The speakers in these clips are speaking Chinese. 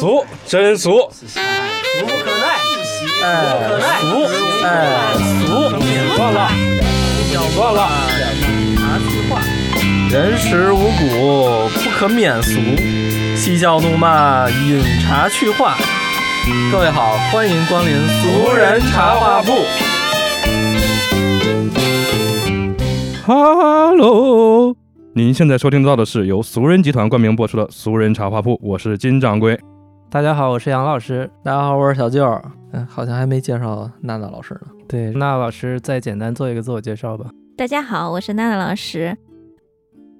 俗，真俗，俗不可耐，哎，不可耐，俗，哎，俗，算了，算了，茶词话，人食五谷，不可免俗，嬉笑怒骂，饮茶去话。各位好，欢迎光临俗人茶话铺。哈喽，您现在收听到的是由俗人集团冠名播出的《俗人茶话铺》，我是金掌柜。大家好，我是杨老师。大家好，我是小舅。嗯，好像还没介绍娜娜老师呢。对，娜娜老师再简单做一个自我介绍吧。大家好，我是娜娜老师，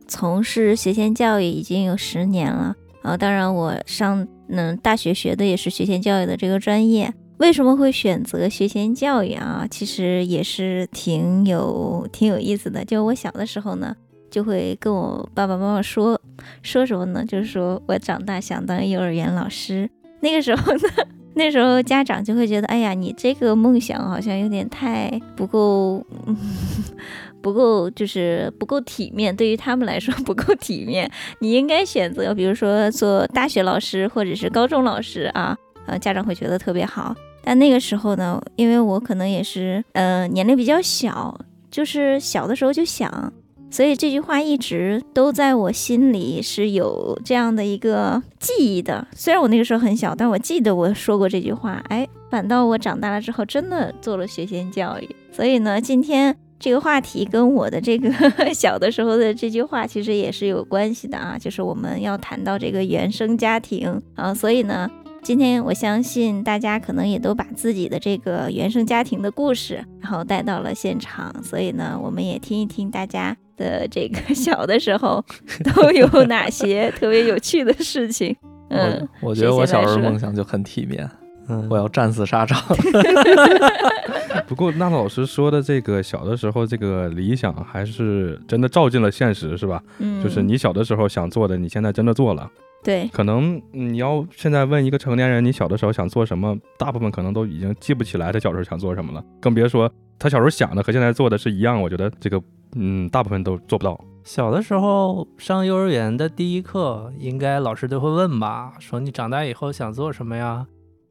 从事学前教育已经有十年了。啊，当然我上嗯大学学的也是学前教育的这个专业。为什么会选择学前教育啊？其实也是挺有挺有意思的。就我小的时候呢，就会跟我爸爸妈妈说说什么呢？就是说我长大想当幼儿园老师。那个时候呢，那时候家长就会觉得，哎呀，你这个梦想好像有点太不够，嗯、不够就是不够体面，对于他们来说不够体面。你应该选择，比如说做大学老师或者是高中老师啊，呃，家长会觉得特别好。但那个时候呢，因为我可能也是，呃，年龄比较小，就是小的时候就想，所以这句话一直都在我心里是有这样的一个记忆的。虽然我那个时候很小，但我记得我说过这句话。哎，反倒我长大了之后，真的做了学前教育。所以呢，今天这个话题跟我的这个 小的时候的这句话其实也是有关系的啊，就是我们要谈到这个原生家庭啊，所以呢。今天我相信大家可能也都把自己的这个原生家庭的故事，然后带到了现场，所以呢，我们也听一听大家的这个 小的时候 都有哪些特别有趣的事情。嗯，我我觉得我小时候梦想就很体面，嗯，我要战死沙场。不过娜娜老师说的这个小的时候这个理想，还是真的照进了现实，是吧？嗯，就是你小的时候想做的，你现在真的做了。对，可能你要现在问一个成年人，你小的时候想做什么，大部分可能都已经记不起来他小时候想做什么了，更别说他小时候想的和现在做的是一样。我觉得这个，嗯，大部分都做不到。小的时候上幼儿园的第一课，应该老师都会问吧，说你长大以后想做什么呀？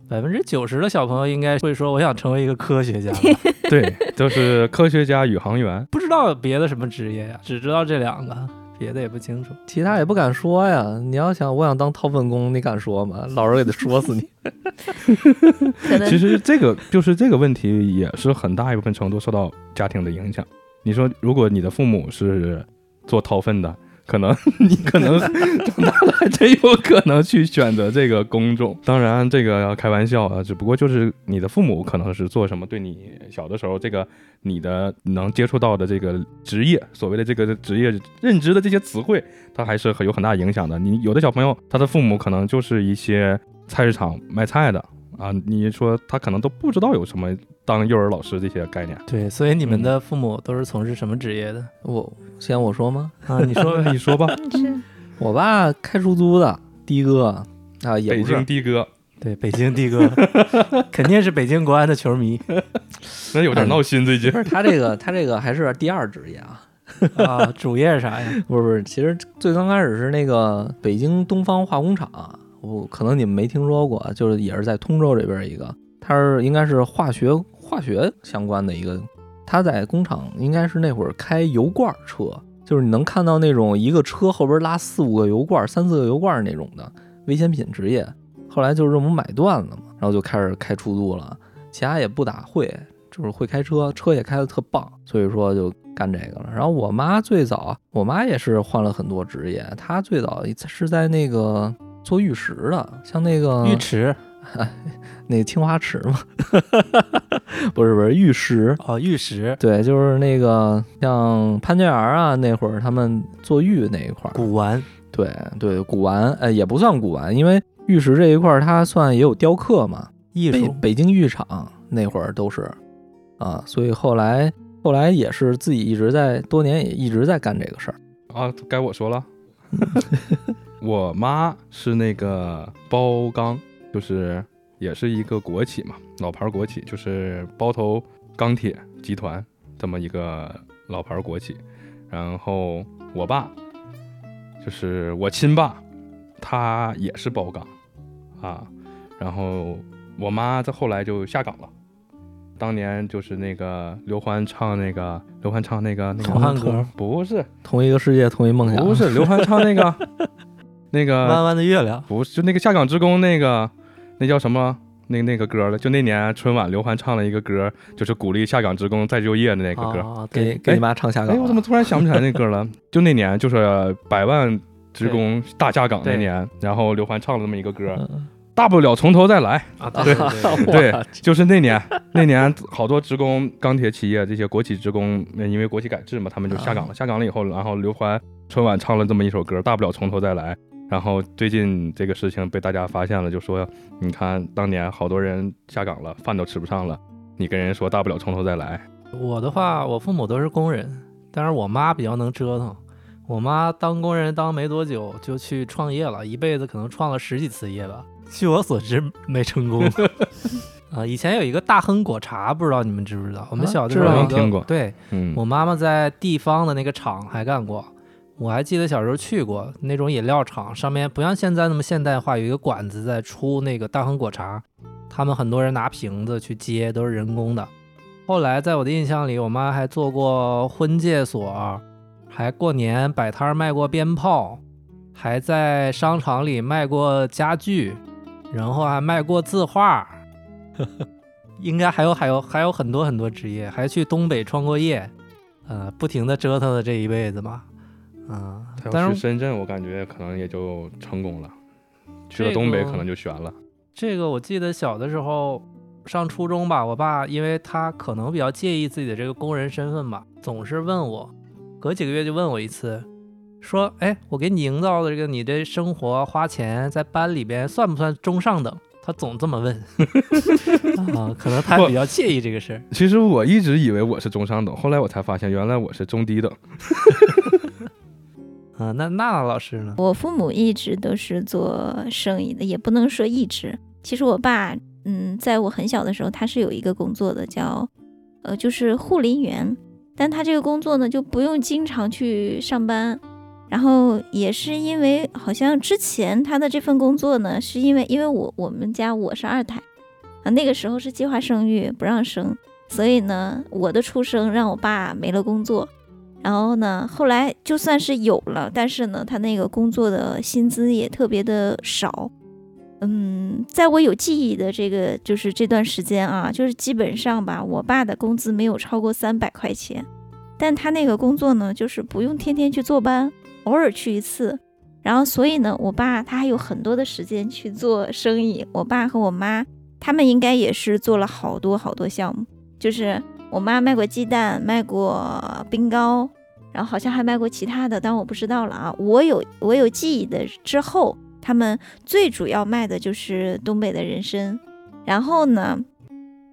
百分之九十的小朋友应该会说，我想成为一个科学家。对，就是科学家、宇航员，不知道别的什么职业呀，只知道这两个。别的也不清楚，其他也不敢说呀。你要想，我想当掏粪工，你敢说吗？老师也得说死你。其实这个就是这个问题，也是很大一部分程度受到家庭的影响。你说，如果你的父母是做掏粪的，可能 你可能长大了 还真有可能去选择这个工种。当然，这个要开玩笑啊，只不过就是你的父母可能是做什么，对你小的时候这个你的能接触到的这个职业，所谓的这个职业认知的这些词汇，它还是很有很大影响的。你有的小朋友，他的父母可能就是一些菜市场卖菜的啊，你说他可能都不知道有什么当幼儿老师这些概念。对，所以你们的父母都是从事什么职业的？我先我说吗？啊，你说 你说吧。我爸开出租的，的哥啊，也北京的哥。对，北京的哥，肯定是北京国安的球迷。那有点闹心，最近。不是他这个，他这个还是第二职业啊。啊，主业是啥呀？不是不是，其实最刚开始是那个北京东方化工厂，我可能你们没听说过，就是也是在通州这边一个，他是应该是化学化学相关的一个，他在工厂应该是那会儿开油罐车，就是你能看到那种一个车后边拉四五个油罐、三四个油罐那种的危险品职业。后来就是这么买断了嘛，然后就开始开出租了，其他也不咋会，就是会开车，车也开的特棒，所以说就干这个了。然后我妈最早，我妈也是换了很多职业，她最早是在那个做玉石的，像那个玉池，那青花瓷嘛，不是不是玉石哦，玉石，对，就是那个像潘家园啊那会儿他们做玉那一块儿，古玩，对对，古玩，呃也不算古玩，因为。玉石这一块，它算也有雕刻嘛，艺术。北京玉厂那会儿都是，啊，所以后来后来也是自己一直在多年也一直在干这个事儿啊。该我说了，我妈是那个包钢，就是也是一个国企嘛，老牌国企，就是包头钢铁集团这么一个老牌国企。然后我爸就是我亲爸，他也是包钢。啊，然后我妈在后来就下岗了。当年就是那个刘欢唱那个刘欢唱那个那个同汉歌不是同一个世界，同一梦想。不是刘欢唱那个那个 弯弯的月亮，不是就那个下岗职工那个那叫什么那那个歌了？就那年春晚刘欢唱了一个歌，就是鼓励下岗职工再就业的那个歌。给给你妈唱下岗哎，了。我怎么突然想不起来那歌了？就那年就是百万职工大下岗那年，然后刘欢唱了这么一个歌，嗯大不了从头再来。啊，对对就是那年，那年好多职工、钢铁企业这些国企职工，呃因为国企改制嘛，他们就下岗了。下岗了以后，然后刘欢春晚唱了这么一首歌，大不了从头再来。然后最近这个事情被大家发现了，就说你看当年好多人下岗了，饭都吃不上了，你跟人说大不了从头再来。我的话，我父母都是工人，但是我妈比较能折腾。我妈当工人当没多久就去创业了，一辈子可能创了十几次业吧。据我所知，没成功。啊，以前有一个大亨果茶，不知道你们知不知道？我们啊小的知道时候听过对嗯，我妈妈在地方的那个厂还干过，我还记得小时候去过那种饮料厂，上面不像现在那么现代化，有一个管子在出那个大亨果茶，他们很多人拿瓶子去接，都是人工的。后来在我的印象里，我妈还做过婚介所，还过年摆摊卖过鞭炮，还在商场里卖过家具，然后还卖过字画。应该还有还有还有很多很多职业，还去东北创过业，呃，不停的折腾的这一辈子嘛，嗯、他要去深圳，我感觉可能也就成功了；去了东北可能就悬了。这个我记得小的时候上初中吧，我爸因为他可能比较介意自己的这个工人身份吧，总是问我，隔几个月就问我一次，说，哎，我给你营造的这个你的生活花钱在班里边算不算中上等？他总这么问，啊，可能他比较介意这个事儿。其实我一直以为我是中上等，后来我才发现原来我是中低等。啊，那娜娜老师呢？我父母一直都是做生意的，也不能说一直。其实我爸，嗯，在我很小的时候，他是有一个工作的，叫呃，就是护林员。但他这个工作呢，就不用经常去上班。然后也是因为好像之前他的这份工作呢，是因为因为我我们家我是二胎啊，那个时候是计划生育不让生，所以呢，我的出生让我爸没了工作。然后呢，后来就算是有了，但是呢，他那个工作的薪资也特别的少。嗯，在我有记忆的这个就是这段时间啊，就是基本上吧，我爸的工资没有超过三百块钱，但他那个工作呢，就是不用天天去坐班，偶尔去一次。然后，所以呢，我爸他还有很多的时间去做生意。我爸和我妈他们应该也是做了好多好多项目，就是我妈卖过鸡蛋，卖过冰糕，然后好像还卖过其他的，但我不知道了啊。我有我有记忆的之后，他们最主要卖的就是东北的人参，然后呢，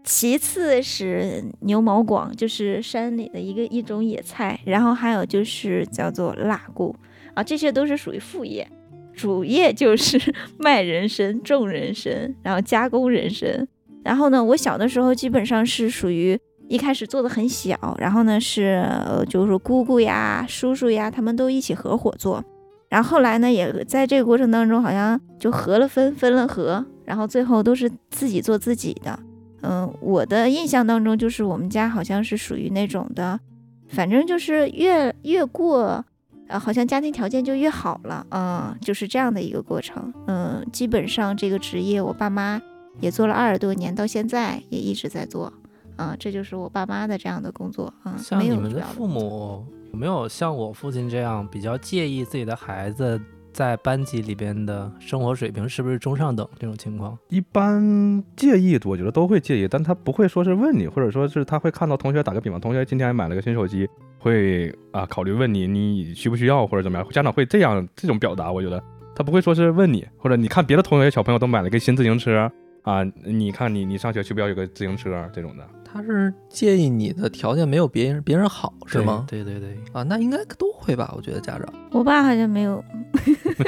其次是牛毛广，就是山里的一个一种野菜，然后还有就是叫做辣菇啊，这些都是属于副业。主业就是 卖人参、种人参，然后加工人参。然后呢，我小的时候基本上是属于一开始做的很小，然后呢是呃就是姑姑呀、叔叔呀，他们都一起合伙做。然后后来呢，也在这个过程当中，好像就合了分，分了合，然后最后都是自己做自己的。嗯，我的印象当中，就是我们家好像是属于那种的，反正就是越越过，呃，好像家庭条件就越好了，嗯，就是这样的一个过程。嗯，基本上这个职业，我爸妈也做了二十多年，到现在也一直在做。啊、这就是我爸妈的这样的工作。啊，像你们的父母有没有像我父亲这样比较介意自己的孩子在班级里边的生活水平是不是中上等这种情况？一般介意，我觉得都会介意，但他不会说是问你，或者说是他会看到同学，打个比方，同学今天买了个新手机，会啊考虑问你你需不需要或者怎么样，家长会这样这种表达，我觉得他不会说是问你，或者你看别的同学小朋友都买了个新自行车啊，你看你你上学需不需要有个自行车这种的，他是介意你的条件没有别人别人好是吗？对对对，啊，那应该都会吧？我觉得家长 我爸好像没有。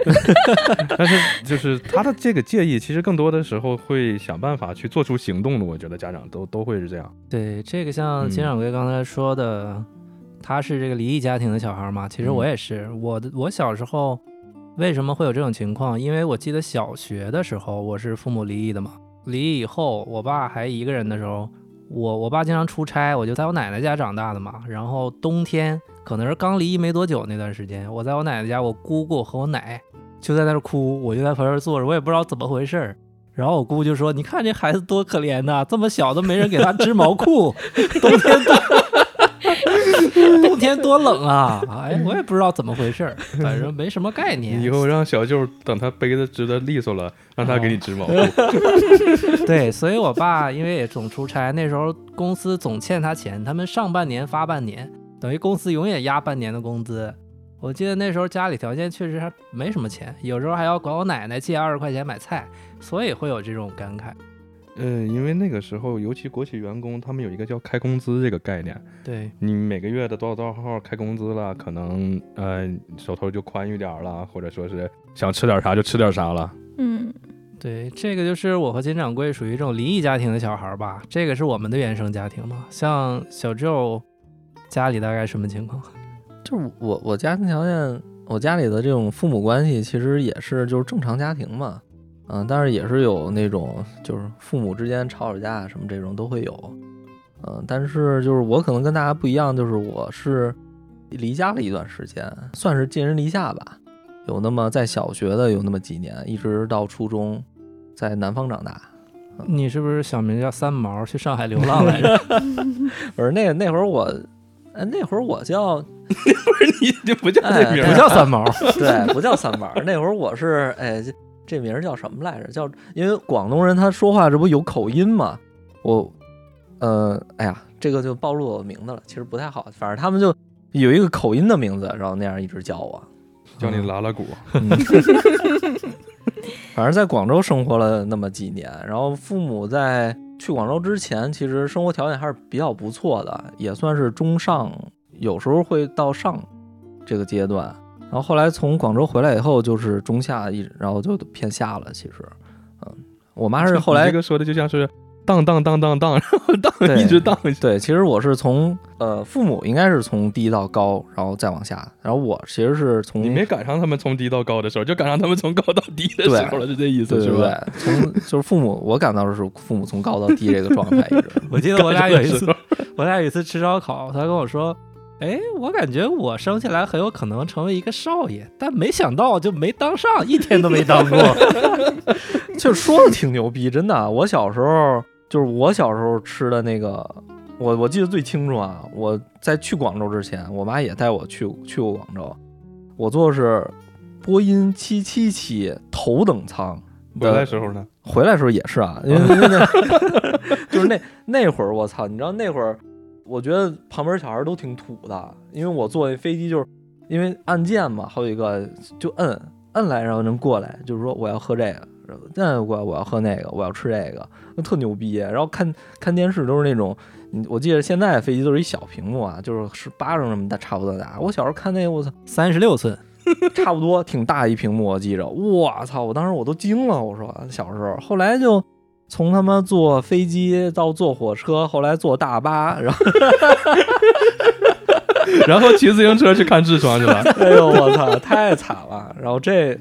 但是就是他的这个介意，其实更多的时候会想办法去做出行动的，我觉得家长都都会是这样。对，这个像嗯金掌柜刚才说的，他是这个离异家庭的小孩嘛，其实我嗯也是，我的我小时候为什么会有这种情况？因为我记得小学的时候，我是父母离异的嘛。离异以后，我爸还一个人的时候，我我爸经常出差，我就在我奶奶家长大的嘛。然后冬天可能是刚离异没多久那段时间，我在我奶奶家，我姑姑和我奶就在那儿哭，我就在旁边坐着，我也不知道怎么回事儿。然后我姑就说：“你看这孩子多可怜呐，这么小都没人给他织毛裤，冬天多冬天多冷啊！哎，我也不知道怎么回事儿，反正没什么概念。以后让小舅等他背的织的利索了，让他给你织毛裤。对，所以我爸因为也总出差，那时候公司总欠他钱，他们上半年发半年，等于公司永远压半年的工资。我记得那时候家里条件确实还没什么钱，有时候还要管我奶奶借二十块钱买菜，所以会有这种感慨。嗯，因为那个时候，尤其国企员工，他们有一个叫开工资这个概念。对你每个月的多少多少号开工资了，可能呃手头就宽裕点儿了，或者说是想吃点啥就吃点啥了。嗯，对，这个就是我和金掌柜属于这种离异家庭的小孩儿吧。这个是我们的原生家庭嘛。像小舅家里大概什么情况？就是我我家庭条件，我家里的这种父母关系其实也是就是正常家庭嘛，嗯，但是也是有那种就是父母之间吵吵架什么这种都会有，嗯，但是就是我可能跟大家不一样，就是我是离家了一段时间，算是寄人篱下吧，有那么在小学的有那么几年，一直到初中在南方长大。你是不是小名叫三毛，去上海流浪来着？不是那个那会儿我，呃那会儿我叫那会儿你就不叫这名哎儿不叫三毛，对，不叫三毛。那会儿我是，哎，这这名儿叫什么来着？叫因为广东人他说话这不有口音嘛。我，呃，哎呀，这个就暴露我名字了，其实不太好。反正他们就有一个口音的名字，然后那样一直叫我。叫你拉拉鼓。嗯 反正在广州生活了那么几年，然后父母在去广州之前，其实生活条件还是比较不错的，也算是中上，有时候会到上这个阶段。然后后来从广州回来以后，就是中下一，然后就偏下了。其实，嗯，我妈是后来你这个说的就像是荡荡荡荡荡，然后荡一直荡下去。对，其实我是从呃父母应该是从低到高，然后再往下，然后我其实是从你没赶上他们从低到高的时候，就赶上他们从高到低的时候了，就这意思对对是吧？对，从就是父母，我感到的是父母从高到低这个状态一直。我记得我俩有一次我俩有一次吃烧烤，他跟我说：“哎，我感觉我生下来很有可能成为一个少爷，但没想到就没当上，一天都没当过。就是说的挺牛逼，真的。我小时候就是我小时候吃的那个，我我记得最清楚啊。我在去广州之前，我妈也带我去去过广州。我坐的是波音七七七头等舱回来，时候呢，回来时候也是啊，因为 就是那那会儿我操，你知道那会儿，我觉得旁边小孩都挺土的，因为我坐那飞机就是因为按键嘛，好几个就摁摁来，然后能过来，就是说我要喝这个，那我我要喝那个，我要吃这个，那特牛逼。然后看 看电视都是那种，嗯我记得现在飞机都是一小屏幕啊，就是是巴掌那么大，差不多大。我小时候看那个，我操，”三十六寸，差不多挺大一屏幕，我记着，我操！我当时我都惊了，我说小时候，后来就从他妈坐飞机到坐火车，后来坐大巴，然后 然后骑自行车去看痔疮去了，哎呦我操，太惨了！然后这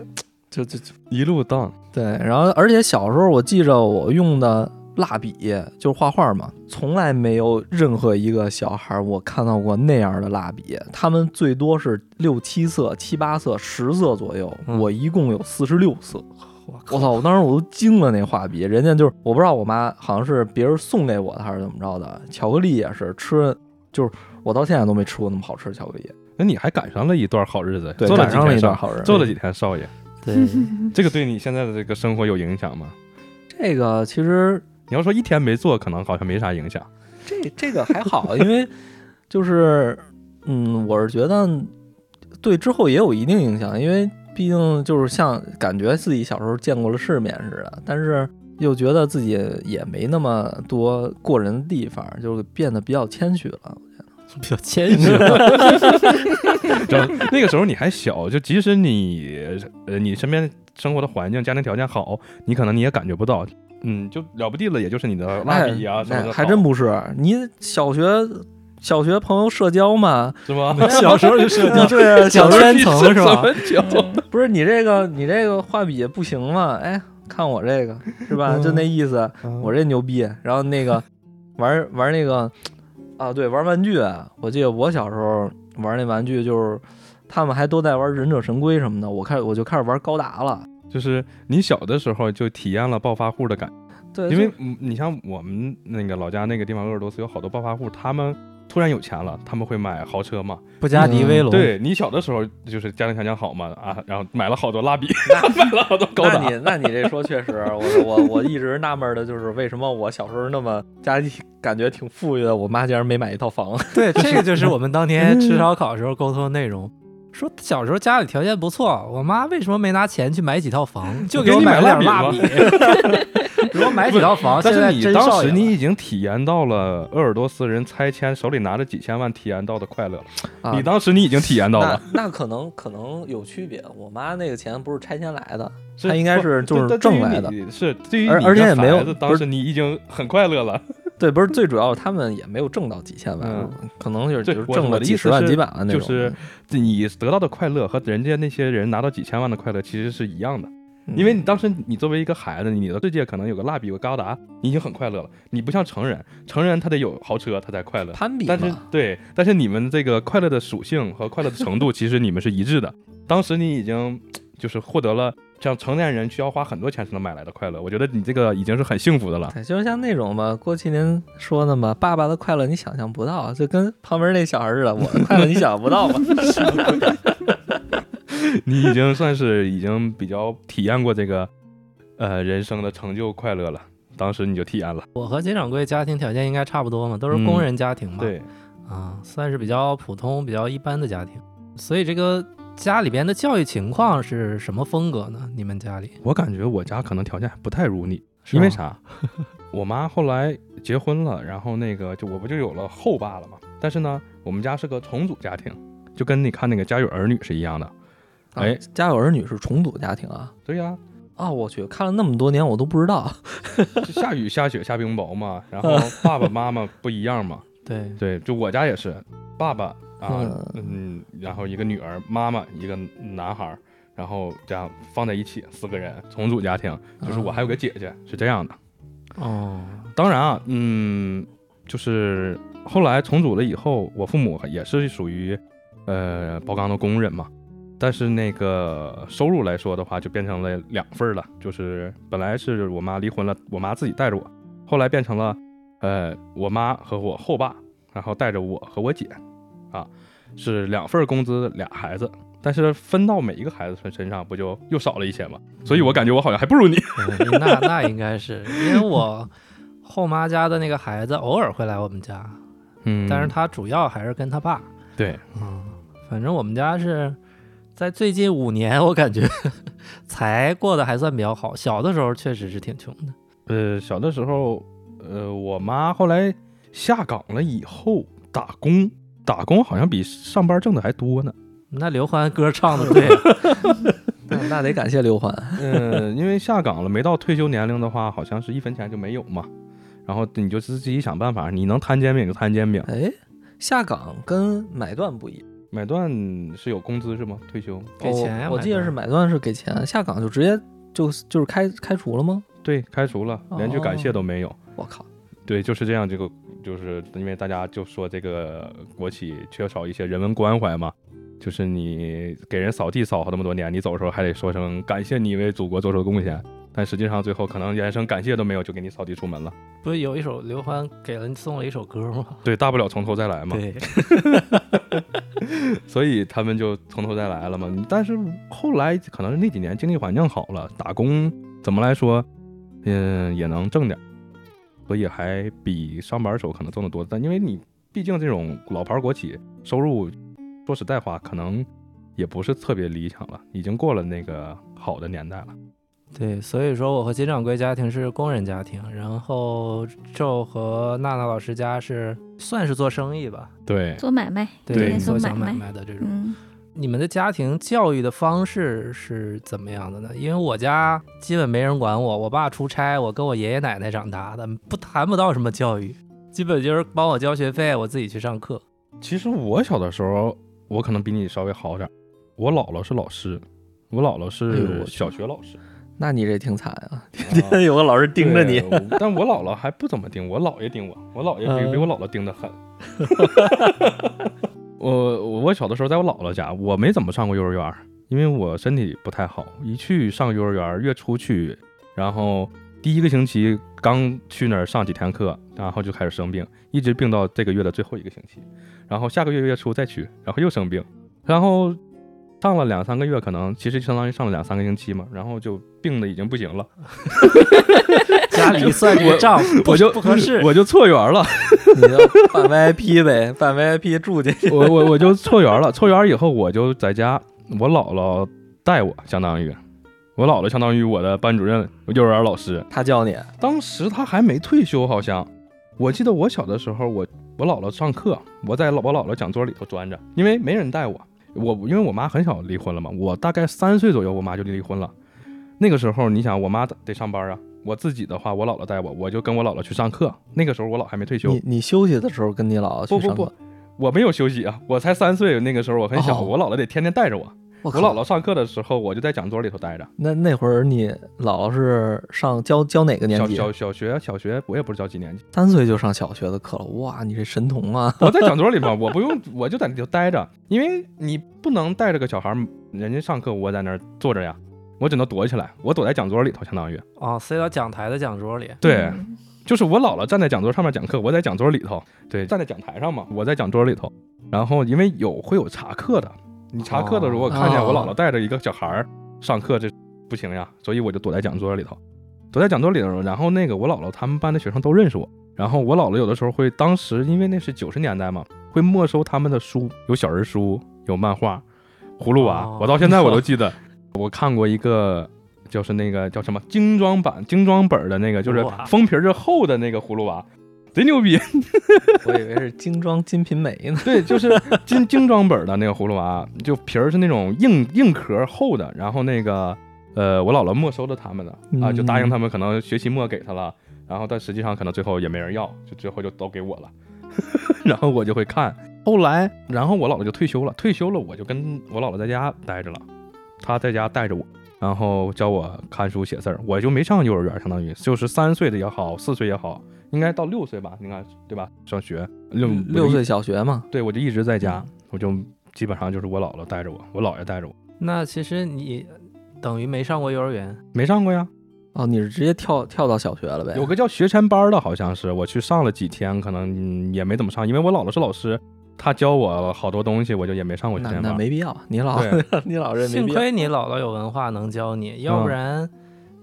就就就一路荡。对，然后而且小时候我记着我用的蜡笔就是画画嘛，从来没有任何一个小孩我看到过那样的蜡笔，他们最多是六七色、七八色、十色左右，嗯我一共有四十六色。我我操！我当时我都惊了，那画笔，人家就是我不知道我妈好像是别人送给我的还是怎么着的，巧克力也是吃，就是我到现在都没吃过那么好吃的巧克力。那你还赶上了一段好日子，对，做了几赶上了天少，一段好日子。做了几天少爷，对，这个对你现在的这个生活有影响吗？这个其实你要说一天没做，可能好像没啥影响。这这个还好，因为就是嗯，我是觉得对之后也有一定影响，因为毕竟就是像感觉自己小时候见过了世面似的，但是又觉得自己也没那么多过人的地方，就是变得比较谦虚了。比较谦虚。就那个时候你还小，就即使你呃你身边生活的环境、家庭条件好，你可能你也感觉不到。嗯，就了不地了，也就是你的蜡笔啊哎什么的好。还真不是。你小学小学朋友社交嘛，是吗？小时候就社交，对啊，小小圈层是吧？不是你这个你这个画笔不行嘛？哎，看我这个是吧？就那意思，我这牛逼。然后那个玩玩那个啊，对，玩玩具。我记得我小时候玩那玩具，就是他们还都在玩忍者神龟什么的，我开我就开始玩高达了。就是你小的时候就体验了暴发户的感觉，对，因为你像我们那个老家那个地方鄂尔多斯有好多暴发户，他们突然有钱了，他们会买豪车吗。布加迪威龙，对你小的时候就是家庭条件好嘛啊，然后买了好多蜡笔，买了好多高达。那你那你这说确实，我我我一直纳闷的就是为什么我小时候那么家里感觉挺富裕的，我妈竟然没买一套房。对，这个就是我们当年吃烧烤时候沟通的内容。说小时候家里条件不错，我妈为什么没拿钱去买几套房，就给我买了点蜡笔？如果买几套房，但现在是你当时你已经体验到了鄂尔多斯人拆迁手里拿着几千万体验到的快乐了，啊你当时你已经体验到那了。那可能可能有区别。我妈那个钱不是拆迁来的，是他应该是不就是挣来的你是对于而你而且也没有当不时你已经很快乐了。对，不是最主要，他们也没有挣到几千万，嗯可能就是挣了几十万、几百万那种。就是你得到的快乐和人家那些人拿到几千万的快乐其实是一样的，嗯因为你当时你作为一个孩子，你的世界可能有个蜡笔、有个高达，你已经很快乐了。你不像成人，成人他得有豪车，他才快乐。攀比但是，对，但是你们这个快乐的属性和快乐的程度，其实你们是一致的。当时你已经 就是获得了像成年人需要花很多钱才能买来的快乐，我觉得你这个已经是很幸福的了。对，就是像那种嘛，郭麒麟说的嘛，爸爸的快乐你想象不到，就跟旁边那小孩似的，我的 快乐你想象不到嘛。你已经算是已经比较体验过这个呃人生的成就快乐了。当时你就体验了，我和金掌柜家庭条件应该差不多嘛，都是工人家庭嘛，对，啊，算是比较普通、比较一般的家庭。所以这个家里边的教育情况是什么风格呢？你们家里？我感觉我家可能条件还不太如你，是因为啥？我妈后来结婚了，然后那个就我不就有了后爸了嘛。但是呢，我们家是个重组家庭，就跟你看那个《家有儿女》是一样的。哎啊，家有儿女是重组家庭啊。对呀、啊，我去，看了那么多年，我都不知道。下雨下雪下冰雹嘛，然后 爸爸妈妈不一样嘛。对，对，就我家也是，爸爸啊，嗯嗯，然后一个女儿，妈妈一个男孩儿，然后这样放在一起四个人重组家庭，就是我还有个姐姐，是这样的。哦，当然啊，嗯，就是后来重组了以后，我父母也是属于呃包钢的工人嘛，但是那个收入来说的话，就变成了两份儿了。就是本来是我妈离婚了，我妈自己带着我，后来变成了呃我妈和我后爸，然后带着我和我姐，啊，是两份工资俩孩子。但是分到每一个孩子身身上，不就又少了一些吗？所以我感觉我好像还不如你。对那那应该是因为我后妈家的那个孩子偶尔会来我们家，嗯但是他主要还是跟他爸。对，嗯，反正我们家是在最近五年，我感觉 才过得还算比较好。小的时候确实是挺穷的。呃，小的时候，呃，我妈后来下岗了以后打工，打工好像比上班挣的还多呢。那刘欢歌唱的对啊，那 那得感谢刘欢。嗯，因为下岗了，没到退休年龄的话，好像是一分钱就没有嘛。然后你就自己想办法，你能摊煎饼就摊煎饼。哎，下岗跟买断不一样，买断是有工资是吗？退休？给钱呀我我记得是买断是给钱，下岗就直接就就是开开除了吗？对，开除了，连句感谢都没有。我靠，对，就是这样。这个就是因为大家就说这个国企缺少一些人文关怀嘛，就是你给人扫地扫好那么多年，你走的时候还得说声感谢你为祖国做出的贡献，但实际上最后可能连声感谢都没有，就给你扫地出门了。不是有一首刘欢给了送了一首歌吗？对，大不了从头再来嘛。对，所以他们就从头再来了嘛。但是后来可能是那几年经济环境好了，打工怎么来说，嗯，也能挣点儿，所以还比上班时候可能挣得多。但因为你毕竟这种老牌国企，收入说实在话，可能也不是特别理想了，已经过了那个好的年代了。对，所以说我和金掌柜家庭是工人家庭，然后宙和娜娜老师家是算是做生意吧，对，做买卖，对做小买卖，卖的这种。嗯，你们的家庭教育的方式是怎么样的呢？因为我家基本没人管我，我爸出差，我跟我爷爷奶奶长大的，不谈不到什么教育。基本就是帮我交学费，我自己去上课。其实我小的时候，我可能比你稍微好点儿。我姥姥是老师，我姥姥是小学老师，那你这挺惨啊，天天有个老师盯着你。对但我姥姥还不怎么盯，我姥爷盯我，我姥爷比嗯比我姥姥盯得狠。我我小的时候在我姥姥家，我没怎么上过幼儿园，因为我身体不太好，一去上幼儿园儿，月初去，然后第一个星期刚去那儿上几天课，然后就开始生病，一直病到这个月的最后一个星期，然后下个月月初再去，然后又生病，然后上了两三个月，可能其实相当于上了两三个星期嘛，然后就病的已经不行了，家里算这个账我就不合适。我就错园了。你就办 VIP 呗，办 VIP 住进去。我我我就错园了，错园以后我就在家，我姥姥带我，相当于我姥姥相当于我的班主任，幼儿园老师。他教你，当时他还没退休，好像我记得我小的时候，我我姥姥上课，我在老我姥姥讲桌里头钻着，因为没人带我，我因为我妈很小离婚了嘛，我大概三岁左右，我妈就离婚了。那个时候，你想我妈得上班啊，我自己的话，我姥姥带我，我就跟我姥姥去上课。那个时候我姥还没退休，你你休息的时候跟你姥姥不不不去上课。，我没有休息啊，我才三岁，那个时候我很小，哦我姥姥得天天带着我。我我姥姥上课的时候，我就在讲桌里头待着。那那会儿你姥姥是上教教哪个年级？小小小学小学，我也不知道几年级，三岁就上小学的课了，哇，你这神童啊！我在讲桌里嘛，我不用，我就在那头待着，因为你不能带着个小孩儿，人家上课我在那儿坐着呀，我只能躲起来，我躲在讲桌里头，相当于哦，塞到讲台的讲桌里。对，嗯就是我姥姥站在讲桌上面讲课，我在讲桌里头，对，站在讲台上嘛，我在讲桌里头，然后因为有会有查课的，你查课的如果看见我姥姥带着一个小孩儿上课，这不行呀，所以我就躲在讲桌里头，躲在讲桌里头，然后那个我姥姥他们班的学生都认识我，然后我姥姥有的时候会，当时因为那是九十年代嘛，会没收他们的书，有小人书，有漫画，葫芦娃，哦我到现在我都记得，我看过一个。就是那个叫什么精装版、精装本的那个，就是封皮儿是厚的那个葫芦娃，贼牛逼。我以为是精装金瓶梅呢。对，就是精精装本的那个葫芦娃，就皮儿是那种硬硬壳厚的，然后那个呃，我姥姥没收了他们的啊，就答应他们可能学期末给他了，然后但实际上可能最后也没人要，就最后就都给我了，然后我就会看。后来，然后我姥姥就退休了，退休了我就跟我姥姥在家待着了，她在家带着我。然后教我看书写字儿，我就没上幼儿园，相当于就是三岁的也好，四岁也好，应该到六岁吧，应该对吧？上学六六岁小学嘛，对，我就一直在家，我就基本上就是我姥姥带着我，我姥爷带着我，那其实你等于没上过幼儿园。没上过呀。哦，你是直接跳跳到小学了呗？有个叫学前班的，好像是我去上了几天，可能嗯也没怎么上，因为我姥姥是老师，她教我好多东西，我就也没上过学那那前班。没必要，你老 你老这没幸。亏你姥姥有文化能教你，要不嗯然，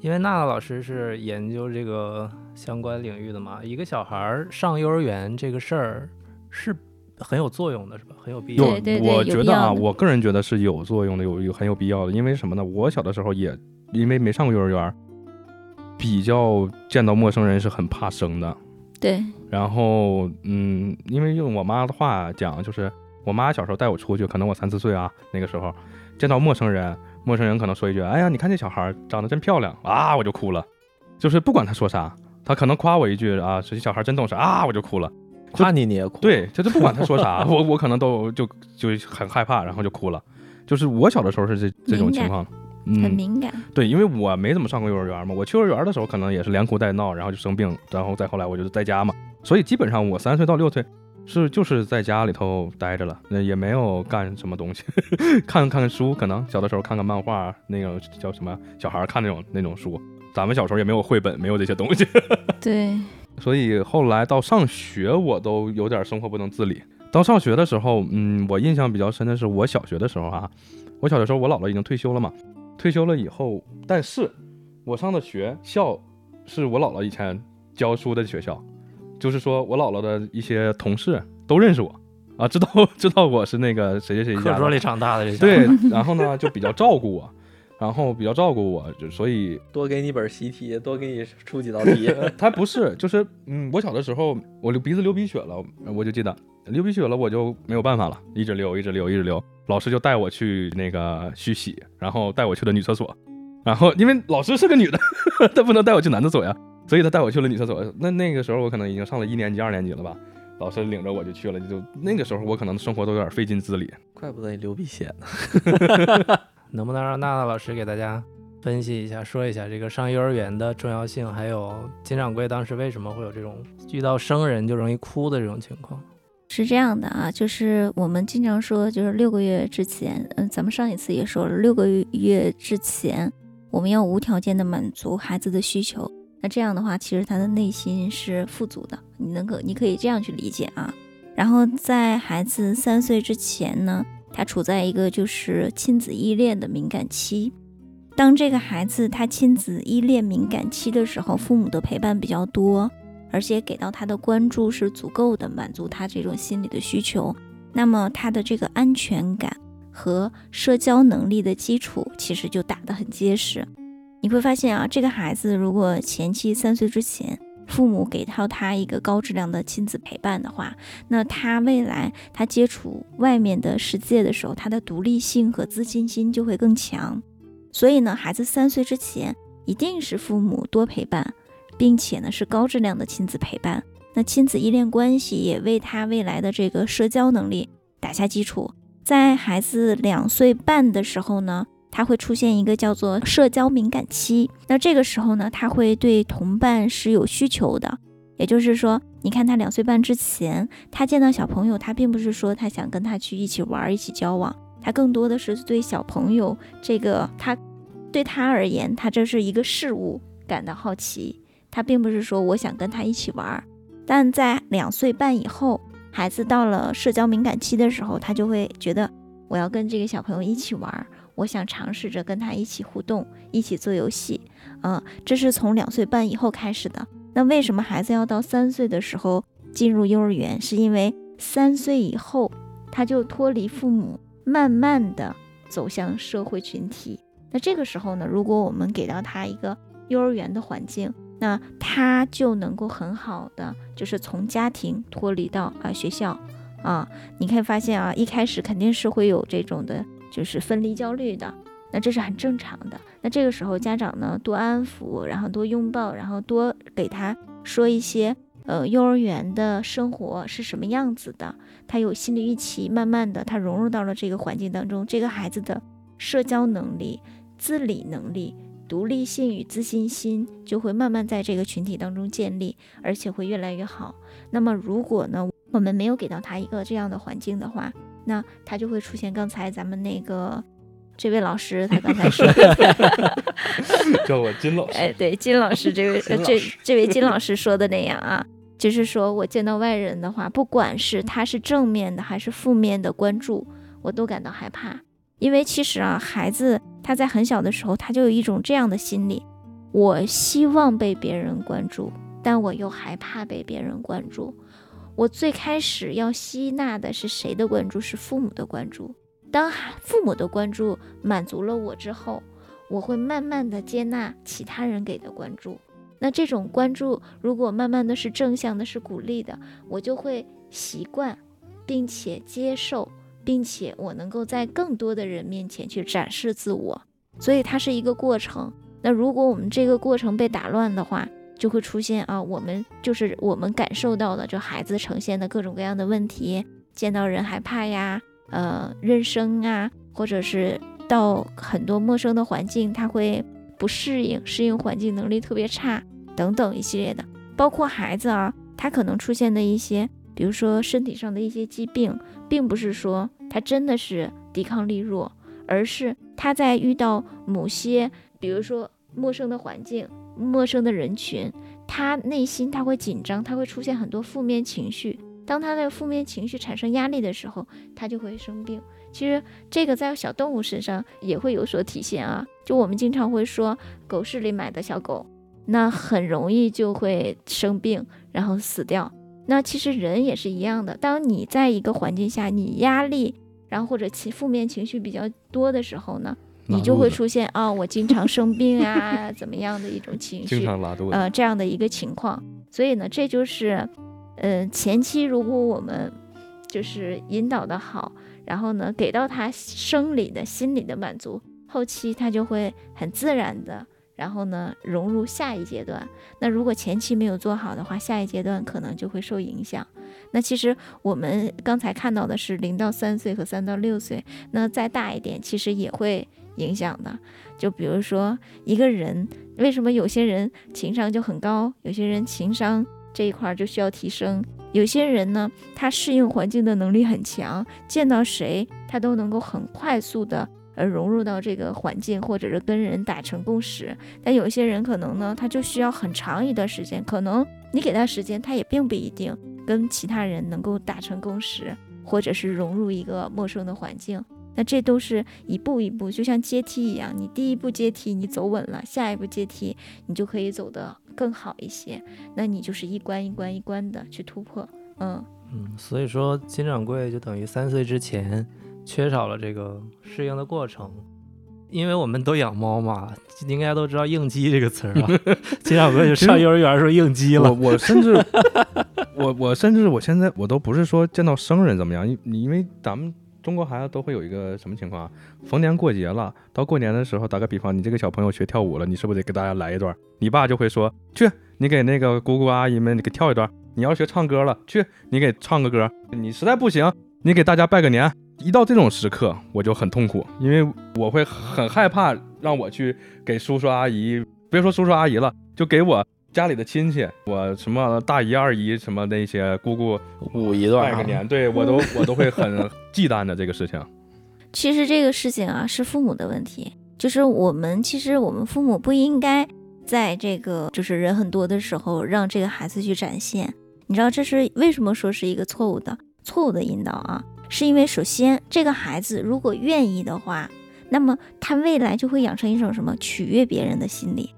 因为娜娜老师是研究这个相关领域的嘛，一个小孩儿上幼儿园这个事儿是很有作用的，是吧？很有必要。对对对我觉得啊，我个人觉得是有作用的，有有很有必要的。因为什么呢？我小的时候也因为没上过幼儿园，比较见到陌生人是很怕生的。对，然后，嗯，因为用我妈的话讲，就是我妈小时候带我出去，可能我三四岁啊，那个时候见到陌生人，陌生人可能说一句：“哎呀，你看这小孩长得真漂亮啊！”我就哭了。就是不管他说啥，他可能夸我一句啊，这小孩真懂事啊，我就哭了。夸你你也哭，对，就是不管他说啥，我我可能都就就很害怕，然后就哭了。就是我小的时候是这这种情况，很嗯，敏感。对，因为我没怎么上过幼儿园嘛，我去幼儿园的时候可能也是连哭带闹，然后就生病，然后再后来我就在家嘛，所以基本上我三岁到六岁是就是在家里头待着了，那也没有干什么东西，看看书，可能小的时候看看漫画，那种叫什么小孩看那种那种书，咱们小时候也没有绘本，没有这些东西，对，所以后来到上学我都有点生活不能自理。到上学的时候，嗯，我印象比较深的是我小学的时候啊，我小的时候我姥姥已经退休了嘛，退休了以后，但是我上的学校是我姥姥以前教书的学校，就是说我姥姥的一些同事都认识我啊，知道 知道我是那个谁谁谁家桌里长大的这小对，然后呢就比较照顾我，然后比较照顾我，就所以多给你本习题，多给你出几道题。他不是，就是嗯，我小的时候我流鼻子流鼻血了，我就记得流鼻血了，我就没有办法了，一直流，一直流，一直流。老师就带我去那个去洗，然后带我去的女厕所，然后因为老师是个女的，她不能带我去男厕所呀，所以她带我去了女厕所。那那个时候我可能已经上了一年级、二年级了吧，老师领着我就去了，就那个时候我可能生活都有点费劲自理。怪不得你流鼻血呢。能不能让娜娜老师给大家分析一下，说一下这个上幼儿园的重要性，还有金掌柜当时为什么会有这种遇到生人就容易哭的这种情况？是这样的啊，就是我们经常说，就是六个月之前，嗯，咱们上一次也说了，六个月之前我们要无条件的满足孩子的需求。那这样的话，其实他的内心是富足的，你能够，你可以这样去理解啊。然后在孩子三岁之前呢，他处在一个就是亲子依恋的敏感期。当这个孩子他亲子依恋敏感期的时候，父母的陪伴比较多，而且给到他的关注是足够的，满足他这种心理的需求。那么他的这个安全感和社交能力的基础其实就打得很结实。你会发现啊，这个孩子如果前期三岁之前，父母给到他一个高质量的亲子陪伴的话，那他未来他接触外面的世界的时候，他的独立性和自信心就会更强。所以呢，孩子三岁之前一定是父母多陪伴，并且呢是高质量的亲子陪伴。那亲子依恋关系也为他未来的这个社交能力打下基础。在孩子两岁半的时候呢，他会出现一个叫做社交敏感期。那这个时候呢，他会对同伴是有需求的。也就是说，你看他两岁半之前，他见到小朋友，他并不是说他想跟他去一起玩、一起交往。他更多的是对小朋友这个，他对他而言，他这是一个事物感到好奇。他并不是说我想跟他一起玩。但在两岁半以后，孩子到了社交敏感期的时候，他就会觉得我要跟这个小朋友一起玩，我想尝试着跟他一起互动，一起做游戏。嗯，这是从两岁半以后开始的。那为什么孩子要到三岁的时候进入幼儿园？是因为三岁以后他就脱离父母。慢慢的走向社会群体，那这个时候呢，如果我们给到他一个幼儿园的环境，那他就能够很好的就是从家庭脱离到啊学校啊，你可以发现啊，一开始肯定是会有这种的，就是分离焦虑的，那这是很正常的。那这个时候家长呢，多安抚，然后多拥抱，然后多给他说一些。呃，幼儿园的生活是什么样子的？他有心理预期，慢慢的他融入到了这个环境当中，这个孩子的社交能力、自理能力、独立性与自信心就会慢慢在这个群体当中建立，而且会越来越好。那么如果呢，我们没有给到他一个这样的环境的话，那他就会出现刚才咱们那个这位老师他刚才说的，叫我金老师。哎，对，金老师这位这这位金老师说的那样啊。就是说，我见到外人的话，不管是他是正面的还是负面的关注，我都感到害怕。因为其实啊，孩子他在很小的时候，他就有一种这样的心理：我希望被别人关注，但我又害怕被别人关注。我最开始要吸纳的是谁的关注？是父母的关注。当父母的关注满足了我之后，我会慢慢的接纳其他人给的关注。那这种关注，如果慢慢的是正向的，是鼓励的，我就会习惯，并且接受，并且我能够在更多的人面前去展示自我。所以它是一个过程。那如果我们这个过程被打乱的话，就会出现啊，我们就是我们感受到的，就孩子呈现的各种各样的问题，见到人害怕呀，呃，认生啊，或者是到很多陌生的环境，他会不适应，适应环境能力特别差。等等一系列的，包括孩子啊，他可能出现的一些，比如说身体上的一些疾病，并不是说他真的是抵抗力弱，而是他在遇到某些，比如说陌生的环境、陌生的人群，他内心他会紧张，他会出现很多负面情绪。当他的负面情绪产生压力的时候，他就会生病。其实这个在小动物身上也会有所体现啊，就我们经常会说，狗市里买的小狗。那很容易就会生病，然后死掉。那其实人也是一样的，当你在一个环境下，你压力，然后或者其负面情绪比较多的时候呢，你就会出现啊，我经常生病啊，怎么样的一种情绪，经常拉肚子，呃，这样的一个情况。所以呢，这就是，呃，前期如果我们就是引导的好，然后呢，给到他生理的心理的满足，后期他就会很自然的。然后呢融入下一阶段。那如果前期没有做好的话，下一阶段可能就会受影响。那其实我们刚才看到的是零到三岁和三到六岁，那再大一点其实也会影响的。就比如说一个人，为什么有些人情商就很高，有些人情商这一块就需要提升，有些人呢他适应环境的能力很强，见到谁他都能够很快速的。而融入到这个环境，或者是跟人达成共识，但有些人可能呢，他就需要很长一段时间，可能你给他时间，他也并不一定跟其他人能够达成共识，或者是融入一个陌生的环境。那这都是一步一步，就像阶梯一样，你第一步阶梯你走稳了，下一步阶梯你就可以走得更好一些。那你就是一关一关一关的去突破，嗯嗯，所以说金掌柜就等于三岁之前。缺少了这个适应的过程，因为我们都养猫嘛，应该都知道应激这个词儿吧？金掌柜就上幼儿园时候应激了。我我甚至我我甚至我现在我都不是说见到生人怎么样，因因为咱们中国孩子都会有一个什么情况？逢年过节了，到过年的时候，打个比方，你这个小朋友学跳舞了，你是不是得给大家来一段？你爸就会说去，你给那个姑姑阿姨们你给跳一段。你要学唱歌了，去，你给唱个歌。你实在不行，你给大家拜个年。一到这种时刻，我就很痛苦，因为我会很害怕让我去给叔叔阿姨，别说叔叔阿姨了，就给我家里的亲戚，我什么大姨、二姨什么那些姑姑五一段拜个年，对我都我都会很忌惮的这个事情。其实这个事情啊，是父母的问题，就是我们其实我们父母不应该在这个就是人很多的时候让这个孩子去展现。你知道这是为什么说是一个错误的错误的引导啊？是因为首先，这个孩子如果愿意的话，那么他未来就会养成一种什么取悦别人的心理。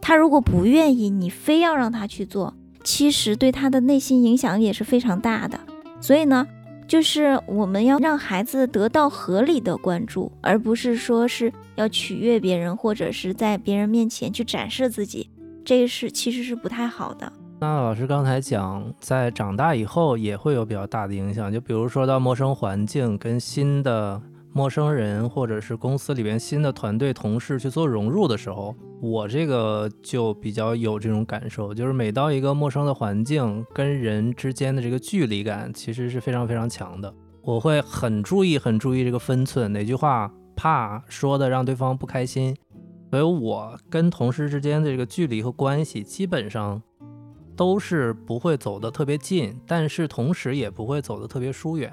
他如果不愿意，你非要让他去做，其实对他的内心影响也是非常大的。所以呢，就是我们要让孩子得到合理的关注，而不是说是要取悦别人，或者是在别人面前去展示自己，这个是其实是不太好的。那老师刚才讲，在长大以后也会有比较大的影响，就比如说到陌生环境，跟新的陌生人，或者是公司里边新的团队同事去做融入的时候，我这个就比较有这种感受，就是每到一个陌生的环境，跟人之间的这个距离感其实是非常非常强的，我会很注意很注意这个分寸，哪句话怕说的让对方不开心，所以我跟同事之间的这个距离和关系基本上。都是不会走得特别近，但是同时也不会走得特别疏远。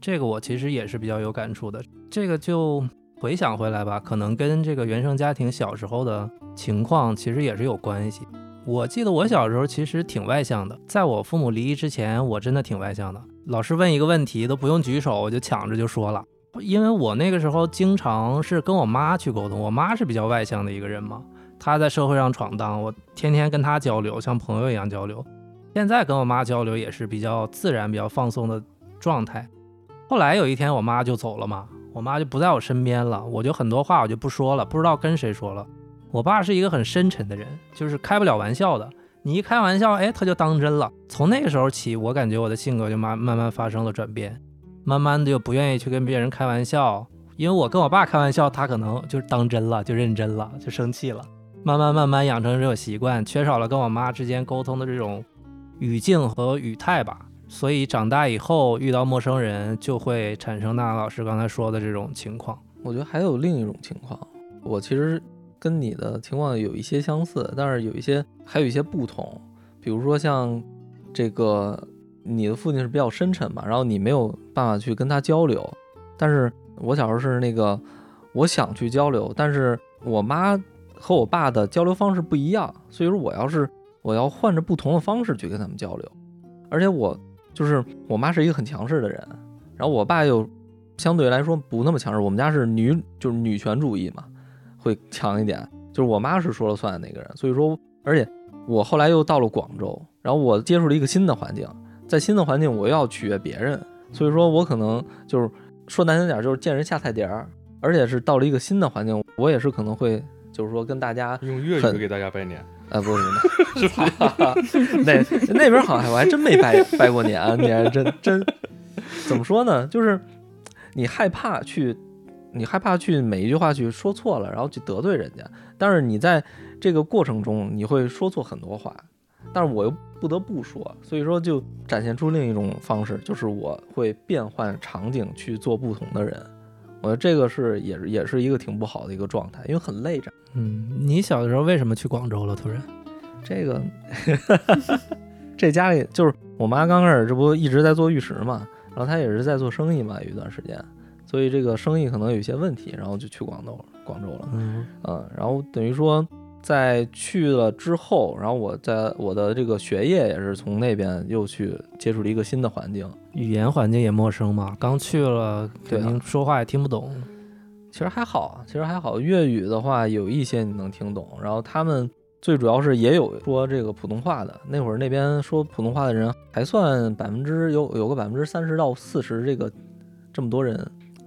这个我其实也是比较有感触的。这个就回想回来吧，可能跟这个原生家庭小时候的情况其实也是有关系。我记得我小时候其实挺外向的，在我父母离异之前，我真的挺外向的。老师问一个问题都不用举手，我就抢着就说了，因为我那个时候经常是跟我妈去沟通，我妈是比较外向的一个人嘛。他在社会上闯荡，我天天跟他交流，像朋友一样交流。现在跟我妈交流也是比较自然、比较放松的状态。后来有一天我妈就走了嘛，我妈就不在我身边了，我就很多话我就不说了，不知道跟谁说了。我爸是一个很深沉的人，就是开不了玩笑的。你一开玩笑，哎，他就当真了。从那个时候起，我感觉我的性格就慢慢慢发生了转变，慢慢的就不愿意去跟别人开玩笑，因为我跟我爸开玩笑，他可能就当真了，就认真了，就生气了。慢慢慢慢养成这种习惯，缺少了跟我妈之间沟通的这种语境和语态吧，所以长大以后遇到陌生人就会产生娜老师刚才说的这种情况。我觉得还有另一种情况，我其实跟你的情况有一些相似，但是有一些还有一些不同。比如说像这个，你的父亲是比较深沉嘛，然后你没有办法去跟他交流，但是我小时候是那个，我想去交流，但是我妈。和我爸的交流方式不一样，所以说我要是我要换着不同的方式去跟他们交流，而且我就是我妈是一个很强势的人，然后我爸又相对来说不那么强势。我们家是女就是女权主义嘛，会强一点，就是我妈是说了算的那个人。所以说，而且我后来又到了广州，然后我接触了一个新的环境，在新的环境我又要取悦别人，所以说我可能就是说难听点就是见人下菜碟儿，而且是到了一个新的环境，我也是可能会。就是说，跟大家用粤语给大家拜年啊，不是，是吧？那那边好像我还真没拜拜过年，你还真真怎么说呢？就是你害怕去你害怕去每一句话去说错了，然后去得罪人家。但是你在这个过程中，你会说错很多话，但是我又不得不说，所以说就展现出另一种方式，就是我会变换场景去做不同的人。我觉得这个是也是也是一个挺不好的一个状态，因为很累着。嗯，你小的时候为什么去广州了？突然，这个 这家里就是我妈刚开始这不一直在做玉石嘛，然后她也是在做生意嘛，有一段时间，所以这个生意可能有一些问题，然后就去广州广州了。嗯嗯，然后等于说在去了之后，然后我在我的这个学业也是从那边又去接触了一个新的环境，语言环境也陌生嘛，刚去了，对啊肯定说话也听不懂。其实还好，其实还好。粤语的话有一些你能听懂，然后他们最主要是也有说这个普通话的。那会儿那边说普通话的人还算百分之有有个百分之三十到四十，这个这么多人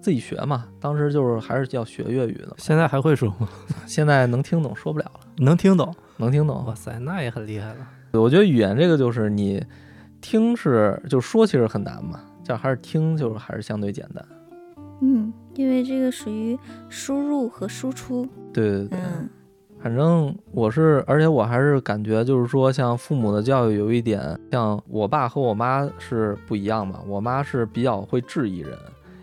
自己学嘛。当时就是还是要学粤语的，现在还会说吗？现在能听懂说不了了，能听懂？能听懂哇。塞，那也很厉害了。我觉得语言这个就是你听是就说其实很难嘛，这还是听就是还是相对简单。嗯，因为这个属于输入和输出，对对对。嗯反正我是，而且我还是感觉就是说，像父母的教育有一点，像我爸和我妈是不一样嘛。我妈是比较会质疑人，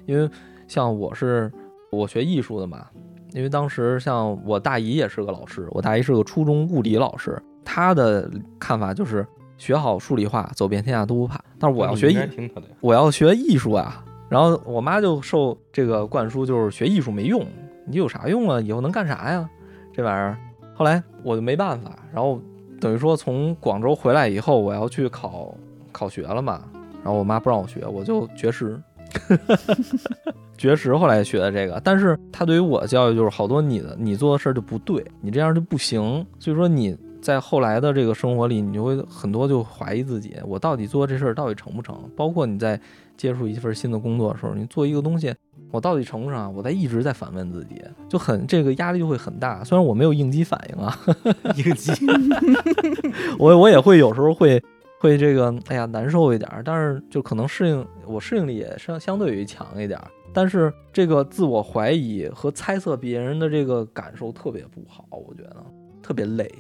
因为像我是我学艺术的嘛，因为当时像我大姨也是个老师，我大姨是个初中物理老师，她的看法就是学好数理化，走遍天下都不怕。但是我要学艺。我要学艺术啊。然后我妈就受这个灌输，就是学艺术没用，你有啥用啊？以后能干啥呀？这玩意儿。后来我就没办法，然后等于说从广州回来以后，我要去考考学了嘛。然后我妈不让我学，我就绝食。绝食后来学的这个，但是他对于我的教育就是好多你的你做的事儿就不对，你这样就不行。所以说你在后来的这个生活里，你就会很多就怀疑自己，我到底做这事儿到底成不成？包括你在接触一份新的工作的时候，你做一个东西，我到底成不成啊？我在一直在反问自己，就很这个压力就会很大。虽然我没有应激反应啊，应激。我我也会有时候会会这个哎呀难受一点儿，但是就可能适应我适应力也相相对于强一点儿。但是这个自我怀疑和猜测别人的这个感受特别不好，我觉得特别累。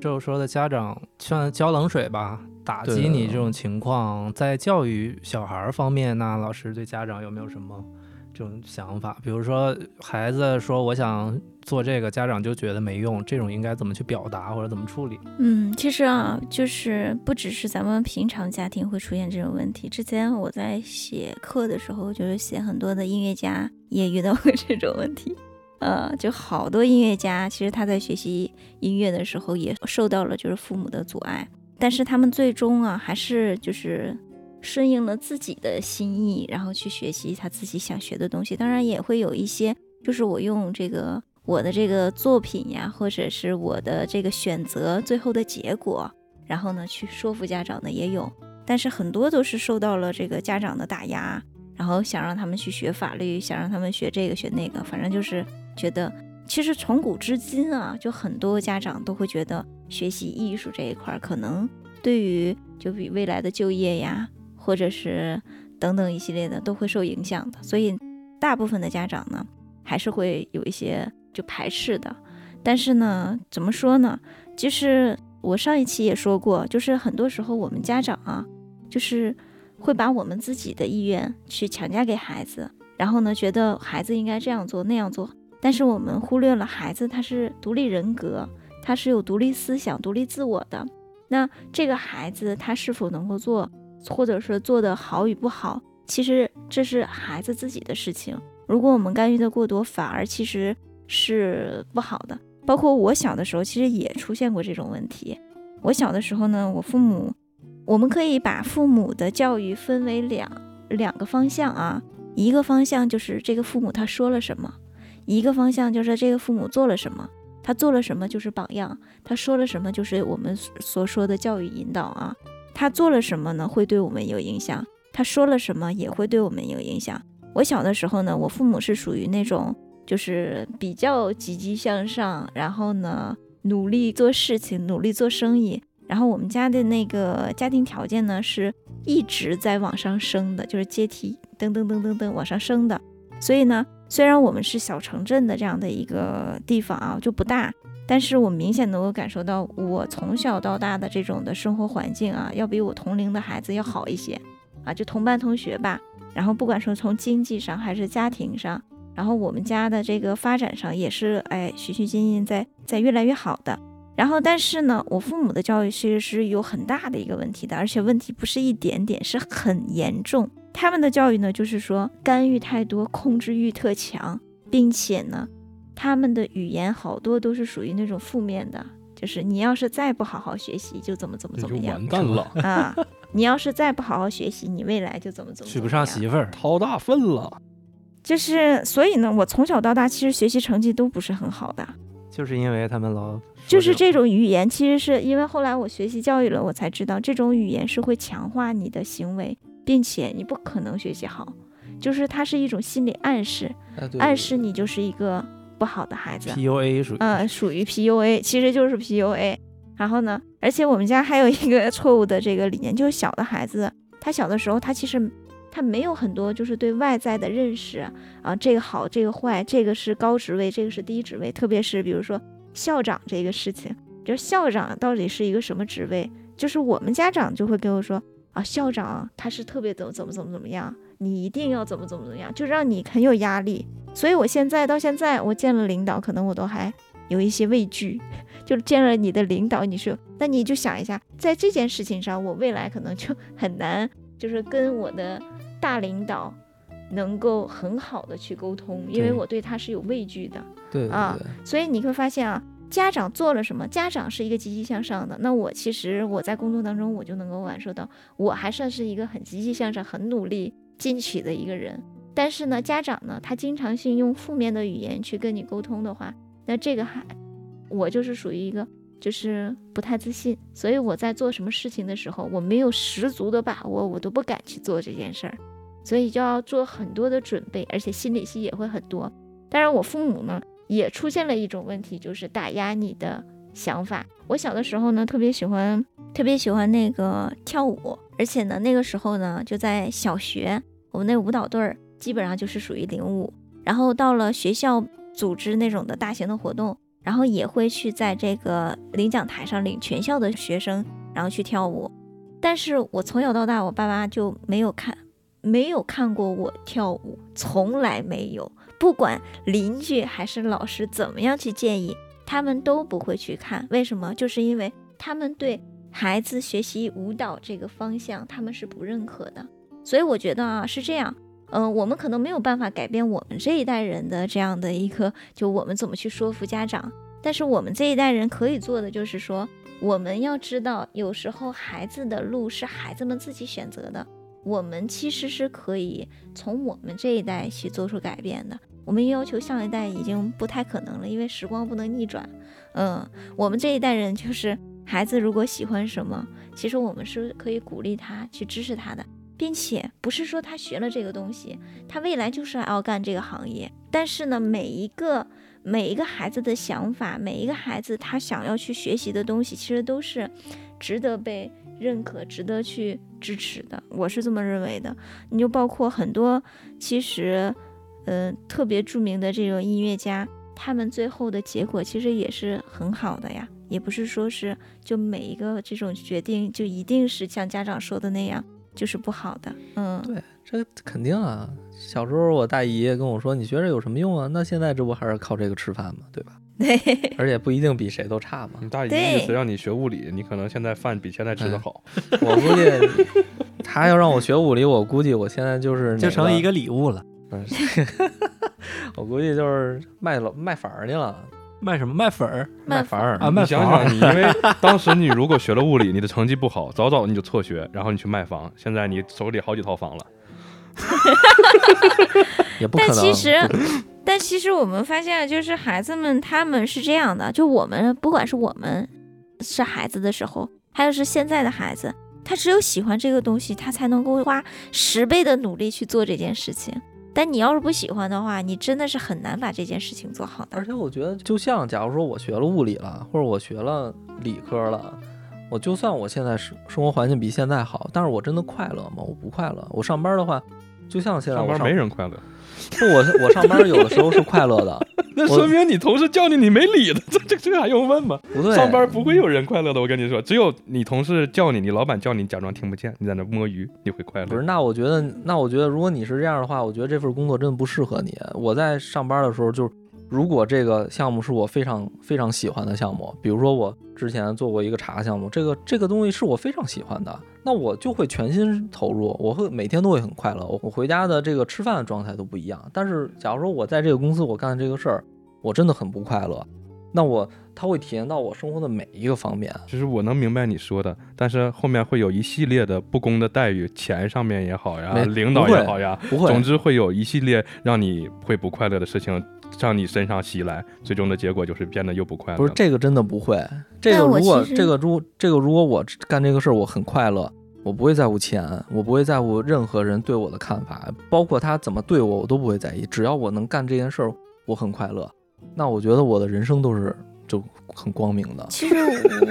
就是说的家长像浇冷水吧，打击你这种情况，在教育小孩儿方面，那老师对家长有没有什么这种想法？比如说孩子说我想做这个，家长就觉得没用，这种应该怎么去表达或者怎么处理？嗯，其实啊，就是不只是咱们平常家庭会出现这种问题。之前我在写课的时候，就是写很多的音乐家也遇到过这种问题。呃，就好多音乐家，其实他在学习音乐的时候也受到了就是父母的阻碍，但是他们最终啊，还是就是顺应了自己的心意，然后去学习他自己想学的东西。当然也会有一些，就是我用这个我的这个作品呀，或者是我的这个选择最后的结果，然后呢去说服家长的也有，但是很多都是受到了这个家长的打压，然后想让他们去学法律，想让他们学这个学那个，反正就是觉得，其实从古至今啊，就很多家长都会觉得学习艺术这一块儿，可能对于就比未来的就业呀，或者是等等一系列的都会受影响的，所以大部分的家长呢，还是会有一些就排斥的。但是呢，怎么说呢？就是我上一期也说过，就是很多时候我们家长啊，就是会把我们自己的意愿去强加给孩子，然后呢，觉得孩子应该这样做那样做，但是我们忽略了孩子他是独立人格，他是有独立思想、独立自我的。那这个孩子他是否能够做，或者说做得好与不好，其实这是孩子自己的事情。如果我们干预的过多，反而其实是不好的。包括我小的时候，其实也出现过这种问题。我小的时候呢，我父母，我们可以把父母的教育分为两两个方向啊，一个方向就是这个父母他说了什么，一个方向就是这个父母做了什么。他做了什么就是榜样，他说了什么就是我们所说的教育引导啊。他做了什么呢，会对我们有影响；他说了什么也会对我们有影响。我小的时候呢，我父母是属于那种就是比较积极向上，然后呢努力做事情，努力做生意。然后我们家的那个家庭条件呢是一直在往上升的，就是阶梯噔噔噔噔噔往上升的。所以呢，虽然我们是小城镇的这样的一个地方啊，就不大，但是我明显能够感受到，我从小到大的这种的生活环境啊，要比我同龄的孩子要好一些啊，就同班同学吧。然后不管说从经济上还是家庭上，然后我们家的这个发展上也是哎循序渐进，在在越来越好的。然后但是呢，我父母的教育其实是有很大的一个问题的，而且问题不是一点点，是很严重。他们的教育呢，就是说干预太多，控制欲特强，并且呢，他们的语言好多都是属于那种负面的，就是你要是再不好好学习，就怎么怎么怎么样完蛋了啊！你要是再不好好学习，你未来就怎么怎么娶不上媳妇儿，掏大粪了。就是所以呢，我从小到大其实学习成绩都不是很好的，就是因为他们老就是这种语言，其实是因为后来我学习教育了，我才知道这种语言是会强化你的行为。并且你不可能学习好，就是它是一种心理暗示，暗示你就是一个不好的孩子。PUA 属于呃属于 PUA，其实就是 PUA。然后呢，而且我们家还有一个 错误的这个理念，就是小的孩子，他小的时候他其实他没有很多就是对外在的认识啊，这个好，这个坏，这个是高职位，这个是低职位。特别是比如说校长这个事情，就是校长到底是一个什么职位，就是我们家长就会跟我说。啊，校长他是特别怎么怎么怎么怎么样，你一定要怎么怎么怎么样，就让你很有压力。所以我现在到现在，我见了领导，可能我都还有一些畏惧。就是见了你的领导，你说，那你就想一下，在这件事情上，我未来可能就很难，就是跟我的大领导能够很好的去沟通，因为我对他是有畏惧的。对啊，所以你会发现啊。家长做了什么？家长是一个积极向上的。那我其实我在工作当中，我就能够感受到，我还算是一个很积极向上、很努力进取的一个人。但是呢，家长呢，他经常性用负面的语言去跟你沟通的话，那这个还我就是属于一个就是不太自信。所以我在做什么事情的时候，我没有十足的把握，我都不敢去做这件事儿。所以就要做很多的准备，而且心理戏也会很多。当然，我父母呢。也出现了一种问题，就是打压你的想法。我小的时候呢，特别喜欢，特别喜欢那个跳舞，而且呢，那个时候呢，就在小学，我们那舞蹈队儿基本上就是属于领舞。然后到了学校组织那种的大型的活动，然后也会去在这个领奖台上领全校的学生，然后去跳舞。但是我从小到大，我爸妈就没有看，没有看过我跳舞，从来没有。不管邻居还是老师怎么样去建议，他们都不会去看。为什么？就是因为他们对孩子学习舞蹈这个方向，他们是不认可的。所以我觉得啊，是这样。嗯，我们可能没有办法改变我们这一代人的这样的一个，就我们怎么去说服家长。但是我们这一代人可以做的，就是说，我们要知道，有时候孩子的路是孩子们自己选择的。我们其实是可以从我们这一代去做出改变的。我们要求上一代已经不太可能了，因为时光不能逆转。嗯，我们这一代人就是孩子，如果喜欢什么，其实我们是可以鼓励他去支持他的，并且不是说他学了这个东西，他未来就是要干这个行业。但是呢，每一个每一个孩子的想法，每一个孩子他想要去学习的东西，其实都是值得被认可、值得去支持的。我是这么认为的。你就包括很多，其实。嗯，特别著名的这种音乐家，他们最后的结果其实也是很好的呀，也不是说是就每一个这种决定就一定是像家长说的那样就是不好的。嗯，对，这肯定啊。小时候我大姨跟我说：“你学这有什么用啊？那现在这不还是靠这个吃饭吗？对吧？”对，而且不一定比谁都差嘛。你大姨意思让你学物理，你可能现在饭比现在吃的好。我估计他要让我学物理，我估计我现在就是就成一个礼物了。我估计就是卖了卖粉儿去了，卖什么卖粉儿卖粉儿啊！卖想想你，因为当时你如果学了物理，你的成绩不好，早早你就辍学，然后你去卖房，现在你手里好几套房了。也不可能。但其实，但其实我们发现，就是孩子们他们是这样的，就我们不管是我们是孩子的时候，还有是现在的孩子，他只有喜欢这个东西，他才能够花十倍的努力去做这件事情。但你要是不喜欢的话，你真的是很难把这件事情做好的。而且我觉得，就像假如说我学了物理了，或者我学了理科了，我就算我现在生生活环境比现在好，但是我真的快乐吗？我不快乐。我上班的话，就像现在上班没人快乐，不，我我上班有的时候是快乐的，那说明你同事叫你你没理他，这这这还用问吗？不对，上班不会有人快乐的，我跟你说，只有你同事叫你，你老板叫你，假装听不见，你在那摸鱼，你会快乐。不是，那我觉得，那我觉得，如果你是这样的话，我觉得这份工作真的不适合你。我在上班的时候，就是如果这个项目是我非常非常喜欢的项目，比如说我之前做过一个茶项目，这个这个东西是我非常喜欢的，那我就会全心投入，我会每天都会很快乐。我我回家的这个吃饭的状态都不一样。但是假如说我在这个公司我干这个事儿，我真的很不快乐，那我它会体验到我生活的每一个方面。其实我能明白你说的，但是后面会有一系列的不公的待遇，钱上面也好呀，领导也好呀，不会，总之会有一系列让你会不快乐的事情向你身上袭来，最终的结果就是变得又不快乐。不是，这个真的不会。这个但我如果这个如这个如果我干这个事儿我很快乐，我不会在乎钱，我不会在乎任何人对我的看法，包括他怎么对我，我都不会在意。只要我能干这件事儿，我很快乐，那我觉得我的人生都是就很光明的。其实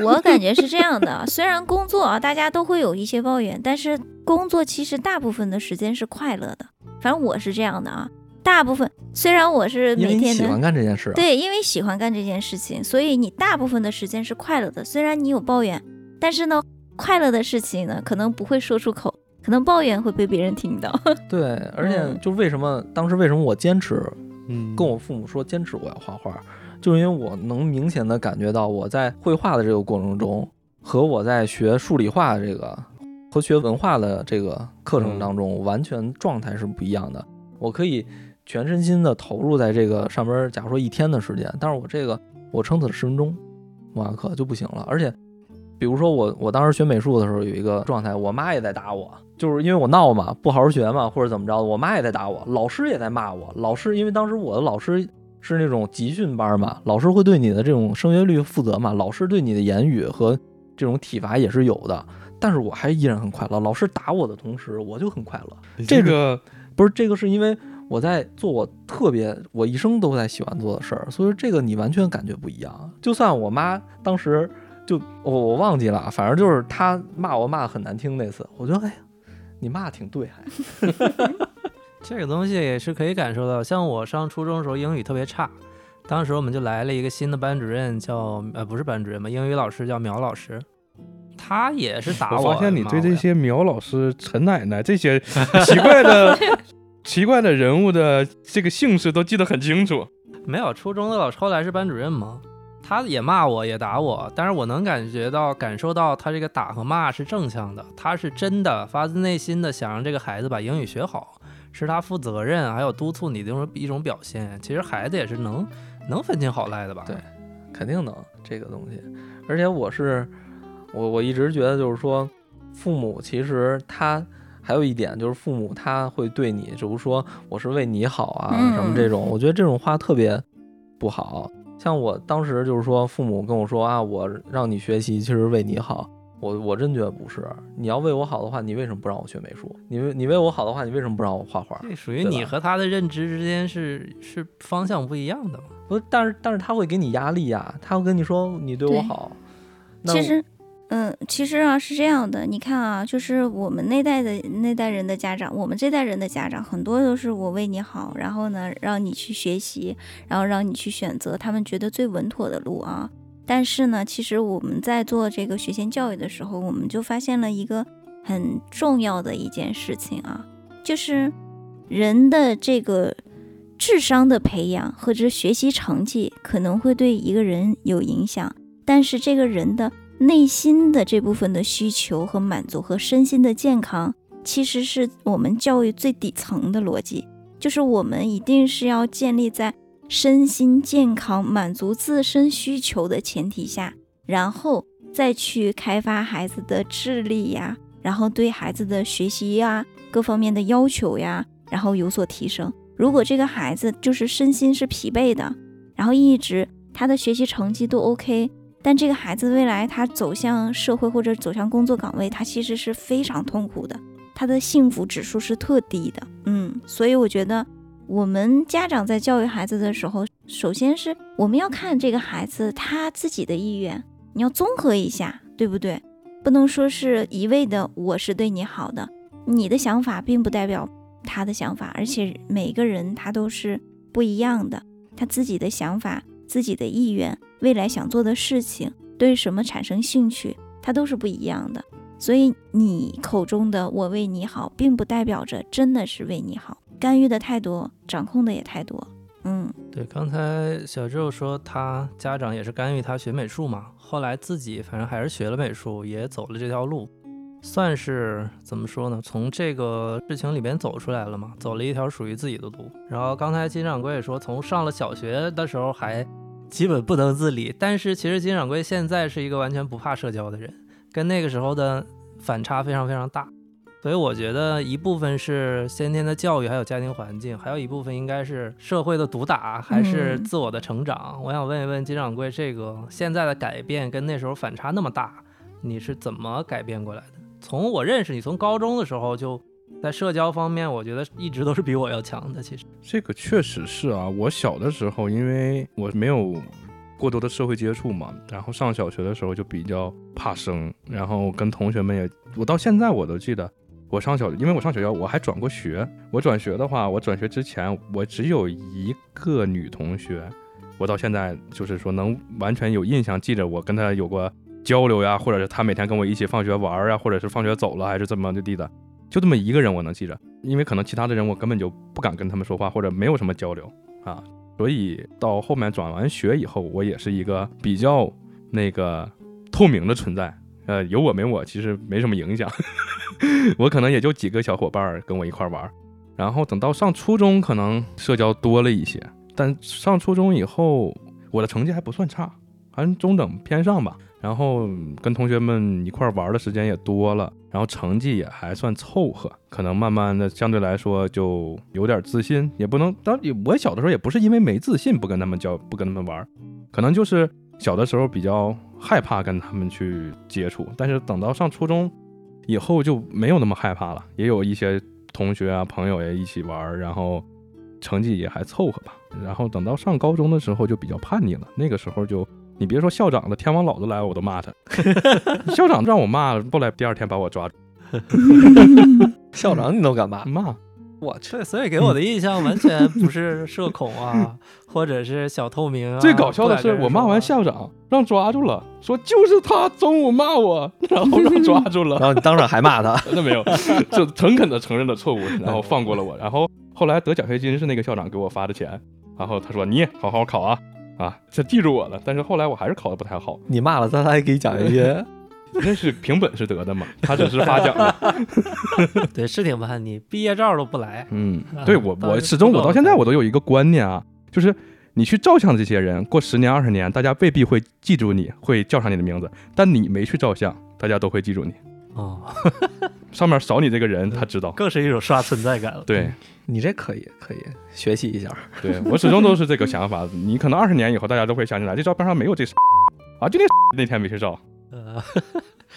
我感觉是这样的，虽然工作啊，大家都会有一些抱怨，但是工作其实大部分的时间是快乐的。反正我是这样的啊，大部分虽然我是每天喜欢干这件事、啊，对，因为喜欢干这件事情，所以你大部分的时间是快乐的。虽然你有抱怨，但是呢，快乐的事情呢，可能不会说出口，可能抱怨会被别人听到。对，而且嗯就为什么当时为什么我坚持嗯，跟我父母说坚持我要画画，就是因为我能明显的感觉到我在绘画的这个过程中，和我在学数理化这个和学文化的这个课程当中，完全状态是不一样的。我可以全身心的投入在这个上边，假如说一天的时间，但是我这个我撑死了十分钟，文化课就不行了。而且，比如说我我当时学美术的时候有一个状态，我妈也在打我，就是因为我闹嘛，不好好学嘛，或者怎么着的，我妈也在打我，老师也在骂我。老师因为当时我的老师是那种集训班嘛，老师会对你的这种升学率负责嘛，老师对你的言语和这种体罚也是有的。但是我还依然很快乐，老师打我的同时，我就很快乐。这个不是这个，是因为我在做我特别我一生都在喜欢做的事儿，所以说这个你完全感觉不一样。就算我妈当时就我我忘记了，反正就是她骂我骂的很难听那次，我觉得哎呀，你骂的挺对，还 这个东西也是可以感受到。像我上初中的时候英语特别差，当时我们就来了一个新的班主任叫，呃不是班主任吧，英语老师叫苗老师，他也是打我发现你对这些苗老师、陈奶奶这些 奇怪的、奇怪的人物的这个姓氏都记得很清楚。没有初中的老师后来是班主任嘛，他也骂我也打我，但是我能感觉到感受到他这个打和骂是正向的，他是真的发自内心的想让这个孩子把英语学好，是他负责任还有督促你的一种一种表现。其实孩子也是能能分清好赖的吧？对肯定能这个东西。而且我是我我一直觉得就是说，父母其实他还有一点就是父母他会对你，比如说我是为你好啊、嗯什么这种，我觉得这种话特别不好。像我当时就是说，父母跟我说啊，我让你学习其实为你好。我我真觉得不是，你要为我好的话，你为什么不让我学美术？你为你为我好的话，你为什么不让我画画？这属于你和他的认知之间是是方向不一样的嘛？不，但是但是他会给你压力呀、他会跟你说你对我好。那其实，嗯，其实啊是这样的，你看啊，就是我们那代的那代人的家长，我们这代人的家长，很多都是我为你好，然后呢让你去学习，然后让你去选择他们觉得最稳妥的路啊。但是呢，其实我们在做这个学前教育的时候，我们就发现了一个很重要的一件事情啊，就是人的这个智商的培养或者学习成绩可能会对一个人有影响，但是这个人的内心的这部分的需求和满足和身心的健康，其实是我们教育最底层的逻辑，就是我们一定是要建立在身心健康、满足自身需求的前提下，然后再去开发孩子的智力呀，然后对孩子的学习呀各方面的要求呀，然后有所提升。如果这个孩子就是身心是疲惫的，然后一直他的学习成绩都 OK，但这个孩子未来他走向社会或者走向工作岗位，他其实是非常痛苦的，他的幸福指数是特低的。嗯，所以我觉得我们家长在教育孩子的时候，首先是我们要看这个孩子他自己的意愿，你要综合一下，对不对？不能说是一味的我是对你好的，你的想法并不代表他的想法，而且每个人他都是不一样的，他自己的想法、自己的意愿、未来想做的事情、对什么产生兴趣，它都是不一样的。所以你口中的“我为你好”，并不代表着真的是为你好。干预的太多，掌控的也太多。嗯，对，刚才小周说他家长也是干预他学美术嘛，后来自己反正还是学了美术，也走了这条路，算是怎么说呢？从这个事情里边走出来了嘛，走了一条属于自己的路。然后刚才金掌柜也说，从上了小学的时候还基本不能自理，但是其实金掌柜现在是一个完全不怕社交的人，跟那个时候的反差非常非常大。所以我觉得一部分是先天的教育，还有家庭环境，还有一部分应该是社会的毒打，还是自我的成长。我想问一问金掌柜，这个现在的改变跟那时候反差那么大，你是怎么改变过来的？从我认识你，从高中的时候就在社交方面，我觉得一直都是比我要强的。其实这个确实是啊，我小的时候因为我没有过多的社会接触嘛，然后上小学的时候就比较怕生，然后跟同学们也，我到现在我都记得。我上小，因为我上学校，我还转过学。我转学的话，我转学之前，我只有一个女同学，我到现在就是说能完全有印象，记着我跟她有过交流呀，或者是她每天跟我一起放学玩呀，或者是放学走了还是怎么地的，就这么一个人我能记着。因为可能其他的人我根本就不敢跟他们说话，或者没有什么交流啊。所以到后面转完学以后，我也是一个比较那个透明的存在。呃，有我没我其实没什么影响。我可能也就几个小伙伴跟我一块玩，然后等到上初中，可能社交多了一些。但上初中以后，我的成绩还不算差，还中等偏上吧。然后跟同学们一块玩的时间也多了，然后成绩也还算凑合。可能慢慢的，相对来说就有点自信，也不能。当我小的时候也不是因为没自信不跟他们交，不跟他们玩，可能就是小的时候比较害怕跟他们去接触。但是等到上初中。以后就没有那么害怕了，也有一些同学啊朋友也一起玩，然后成绩也还凑合吧。然后等到上高中的时候就比较叛逆了，那个时候就你别说校长了天王老子来我都骂他，校长让我骂，后来第二天把我抓住，校长你都敢骂？骂。我去，所以给我的印象完全不是社恐啊，或者是小透明啊。最搞笑的是，我骂完校长，让抓住了，说就是他中午骂我，然后让抓住了，然后你当场还骂他？那没有，就诚恳的承认了错误，然后放过了我。然后后来得奖学金是那个校长给我发的钱，然后他说你好好考啊，啊，他记住我了。但是后来我还是考的不太好。你骂了他，他还给你讲一些。那是凭本事得的嘛，他只是发奖的。对，是挺叛逆，毕业照都不来。嗯，对 我我始终我到现在我都有一个观念啊，就是你去照相的这些人，过十年二十年，大家未必会记住你，会叫上你的名字，但你没去照相，大家都会记住你。哦，上面少你这个人，他知道，更是一种刷存在感了。对你这可以可以学习一下。对我始终都是这个想法，你可能二十年以后，大家都会想起来，这照片上没有这啊，就那那天没去照。呃，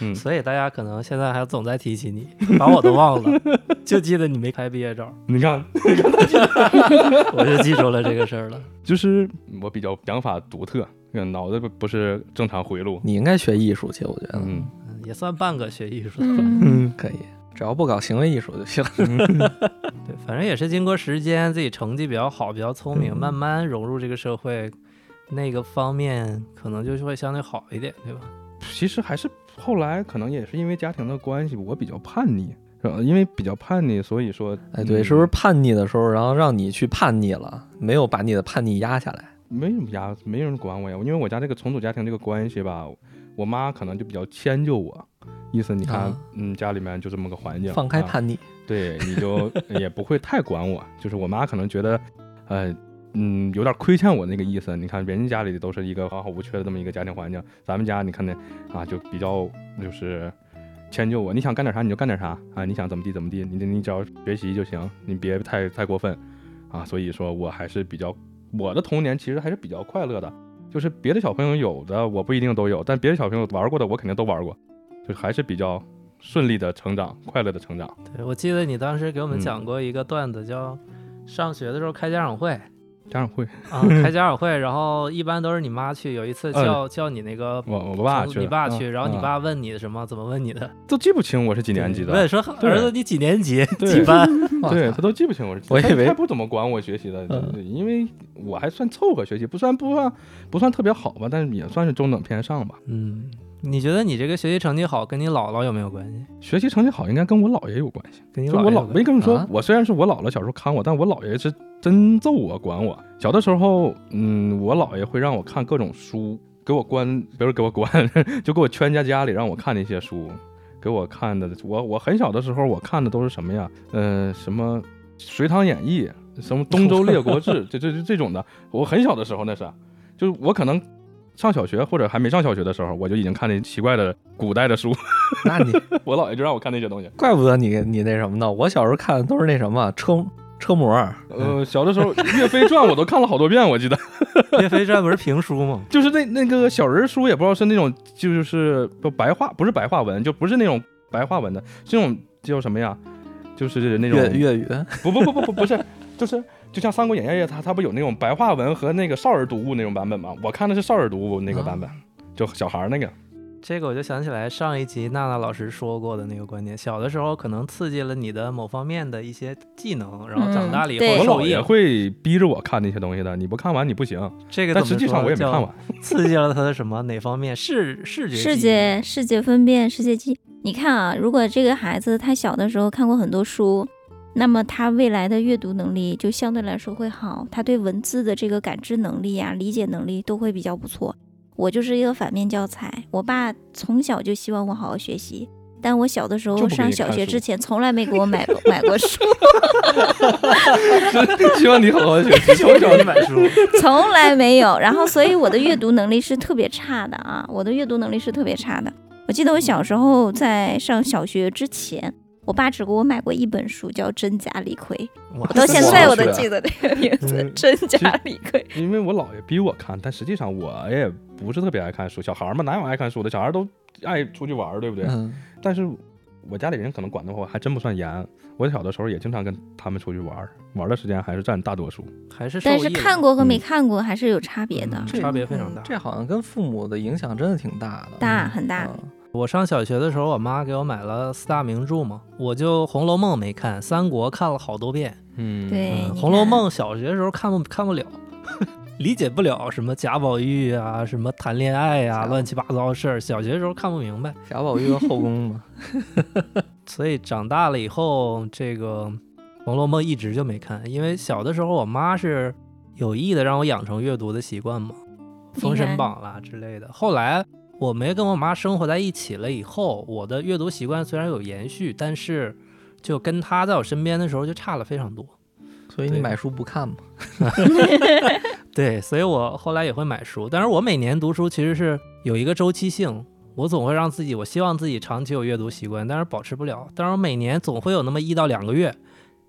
嗯，所以大家可能现在还总在提起你，把我都忘了，就记得你没拍毕业照。你看，我就记住了这个事儿了。就是我比较想法独特，脑子不不是正常回路。你应该学艺术去，我觉得，嗯，也算半个学艺术的。嗯，可以，只要不搞行为艺术就行。对，反正也是经过时间，自己成绩比较好，比较聪明，慢慢融入这个社会，那个方面可能就会相对好一点，对吧？其实还是后来可能也是因为家庭的关系，我比较叛逆，是吧？因为比较叛逆，所以说，哎，对，是不是叛逆的时候，然后让你去叛逆了，没有把你的叛逆压下来？没什么压，没人管我呀。因为我家这个重组家庭这个关系吧，我妈可能就比较迁就我，意思你看，嗯，家里面就这么个环境，放开叛逆，对，你就 也不会太管我。就是我妈可能觉得，呃。嗯，有点亏欠我那个意思。你看，人家家里都是一个完好无缺的这么一个家庭环境，咱们家你看那啊，就比较就是迁就我。你想干点啥你就干点啥啊，你想怎么地怎么地，你你只要学习就行，你别太太过分啊。所以说我还是比较我的童年其实还是比较快乐的，就是别的小朋友有的我不一定都有，但别的小朋友玩过的我肯定都玩过，就还是比较顺利的成长，快乐的成长。对，我记得你当时给我们讲过一个段子，叫上学的时候开家长会。家长会，啊，开家长会，然后一般都是你妈去。有一次叫叫你那个我我爸去你爸去，嗯然后你嗯爸问你什么？怎么问你的？都记不清我是几年级的，问说对儿子你几年级？几班？对他都记不清我是几我以为他他不怎么管我学习的，因为我还算凑合学习，不算不算不算特别好吧，但是也算是中等偏上吧。嗯，你觉得你这个学习成绩好跟你姥姥有没有关系？学习成绩好应该跟我姥爷有关系。跟我姥没跟你说啊，我虽然是我姥姥小时候看我，但我姥爷是真揍我管我。小的时候，嗯，我姥爷会让我看各种书，给我关，不是给我关，就给我圈在家里，让我看那些书。给我看的，我我很小的时候，我看的都是什么呀？呃，什么《隋唐演义》，什么《东周列国志》，这这这这种的。我很小的时候那是，就是我可能上小学或者还没上小学的时候，我就已经看那奇怪的古代的书。那你 我姥爷就让我看那些东西。怪不得你你那什么呢？我小时候看的都是那什么车车模，呃，小的时候《岳飞传》我都看了好多遍，我记得 岳飞传不是评书吗？就是那那个小人书，也不知道是那种就是不白话，不是白话文，就不是那种白话文的，是那种叫什么呀？就是那种粤粤语，不不不不不不是，就是就像《三国演义》，它它不有那种白话文和那个少儿读物那种版本吗？我看的是少儿读物那个版本，就小孩儿那个。这个我就想起来上一集娜娜老师说过的那个观点，小的时候可能刺激了你的某方面的一些技能，然后长大了以嗯对我姥爷后受益了。会逼着我看那些东西的，你不看完你不行。这个但实际上我也没看完。刺激了他的什么哪方面？视视觉视觉视觉分辨世界记。你看啊，如果这个孩子他小的时候看过很多书，那么他未来的阅读能力就相对来说会好，他对文字的这个感知能力呀、理解能力都会比较不错。我就是一个反面教材，我爸从小就希望我好好学习。但我小的时候上小学之前，从来没给我买过 买过书，希望你好好学习，从小就买书，从来没有。然后，所以我的阅读能力是特别差的啊，我的阅读能力是特别差的。我记得我小时候在上小学之前，我爸只给我买过一本书，叫《真假李逵》，我我到现在我都记得那个名字，嗯真假李逵》。因为我姥爷逼我看，但实际上我也不是特别爱看书。小孩儿嘛，哪有爱看书的？小孩儿都爱出去玩儿，对不对？嗯，但是我家里人可能管的话还真不算严。我小的时候也经常跟他们出去玩儿，玩儿的时间还是占大多数。还是但是看过和没嗯看过还是有差别的，嗯差别非常大。这好像跟父母的影响真的挺大的，大很大。嗯我上小学的时候，我妈给我买了四大名著嘛，我就《红楼梦》没看，《三国》看了好多遍。嗯，对嗯，《红楼梦》小学的时候看不看不了，理解不了什么贾宝玉啊，什么谈恋爱呀、贾乱七八糟的事儿。小学的时候看不明白，贾宝玉的后宫嘛，所以长大了以后，这个《红楼梦》一直就没看，因为小的时候我妈是有意的让我养成阅读的习惯嘛，《封神榜》啦之类的。后来我没跟我妈生活在一起了以后，我的阅读习惯虽然有延续，但是就跟她在我身边的时候就差了非常多。所以你买书不看嘛？对，所以我后来也会买书，但是我每年读书其实是有一个周期性，我总会让自己，我希望自己长期有阅读习惯，但是保持不了。但是我每年总会有那么一到两个月，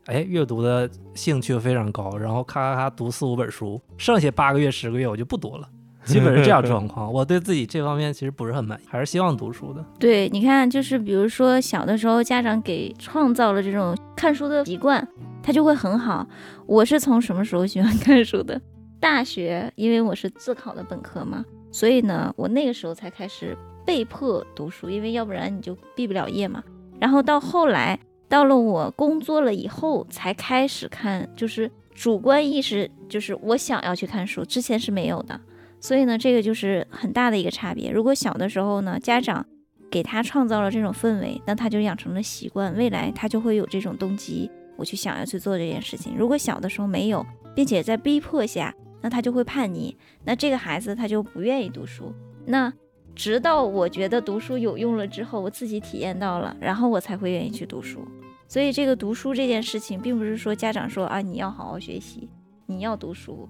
哎，阅读的兴趣非常高，然后咔咔咔读四五本书，剩下八个月、十个月我就不读了，基本是这样状况。我对自己这方面其实不是很满意，还是希望读书的。对，你看，就是比如说小的时候，家长给创造了这种看书的习惯，他就会很好。我是从什么时候喜欢看书的？大学，因为我是自考的本科嘛，所以呢，我那个时候才开始被迫读书，因为要不然你就毕不了业嘛。然后到后来，到了我工作了以后，才开始看，就是主观意识，就是我想要去看书，之前是没有的。所以呢，这个就是很大的一个差别。如果小的时候呢，家长给他创造了这种氛围，那他就养成了习惯，未来他就会有这种动机，我去想要去做这件事情。如果小的时候没有，并且在逼迫下，那他就会叛逆，那这个孩子他就不愿意读书。那直到我觉得读书有用了之后，我自己体验到了，然后我才会愿意去读书。所以这个读书这件事情，并不是说家长说啊你要好好学习，你要读书，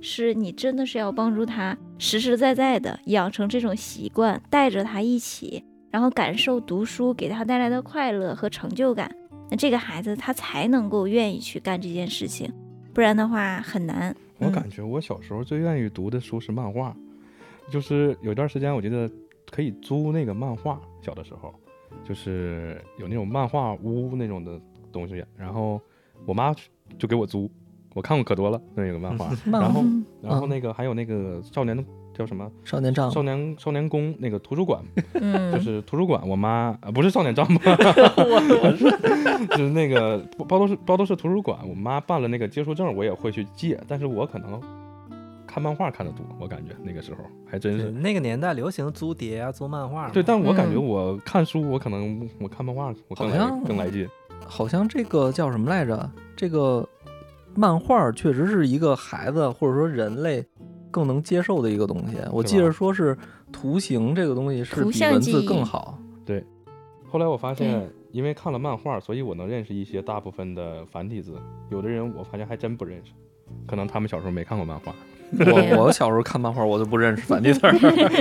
是你真的是要帮助他实实在在的养成这种习惯，带着他一起，然后感受读书给他带来的快乐和成就感。那这个孩子他才能够愿意去干这件事情，不然的话很难。嗯我感觉我小时候最愿意读的书是漫画，就是有段时间我记得可以租那个漫画，小的时候就是有那种漫画屋那种的东西，然后我妈就给我租，我看过可多了那个 漫画漫然后嗯然后那个还有那个少年的叫什么少年丈少年少年宫那个图书馆，嗯，就是图书馆，我妈啊不是少年丈吧，就是那个包都是包都是图书馆，我妈办了那个借书证，我也会去借，但是我可能看漫画看的多，我感觉那个时候还真是。那个年代流行租碟啊，租漫画。对，但我感觉嗯我看书，我可能我看漫画，我更来好像更来劲。好像这个叫什么来着？这个漫画确实是一个孩子或者说人类更能接受的一个东西。我记得说是图形这个东西是比文字更好。对后来我发现，因为看了漫画，所以我能认识一些大部分的繁体字。有的人我发现还真不认识，可能他们小时候没看过漫画。我我小时候看漫画，我就不认识繁体字儿。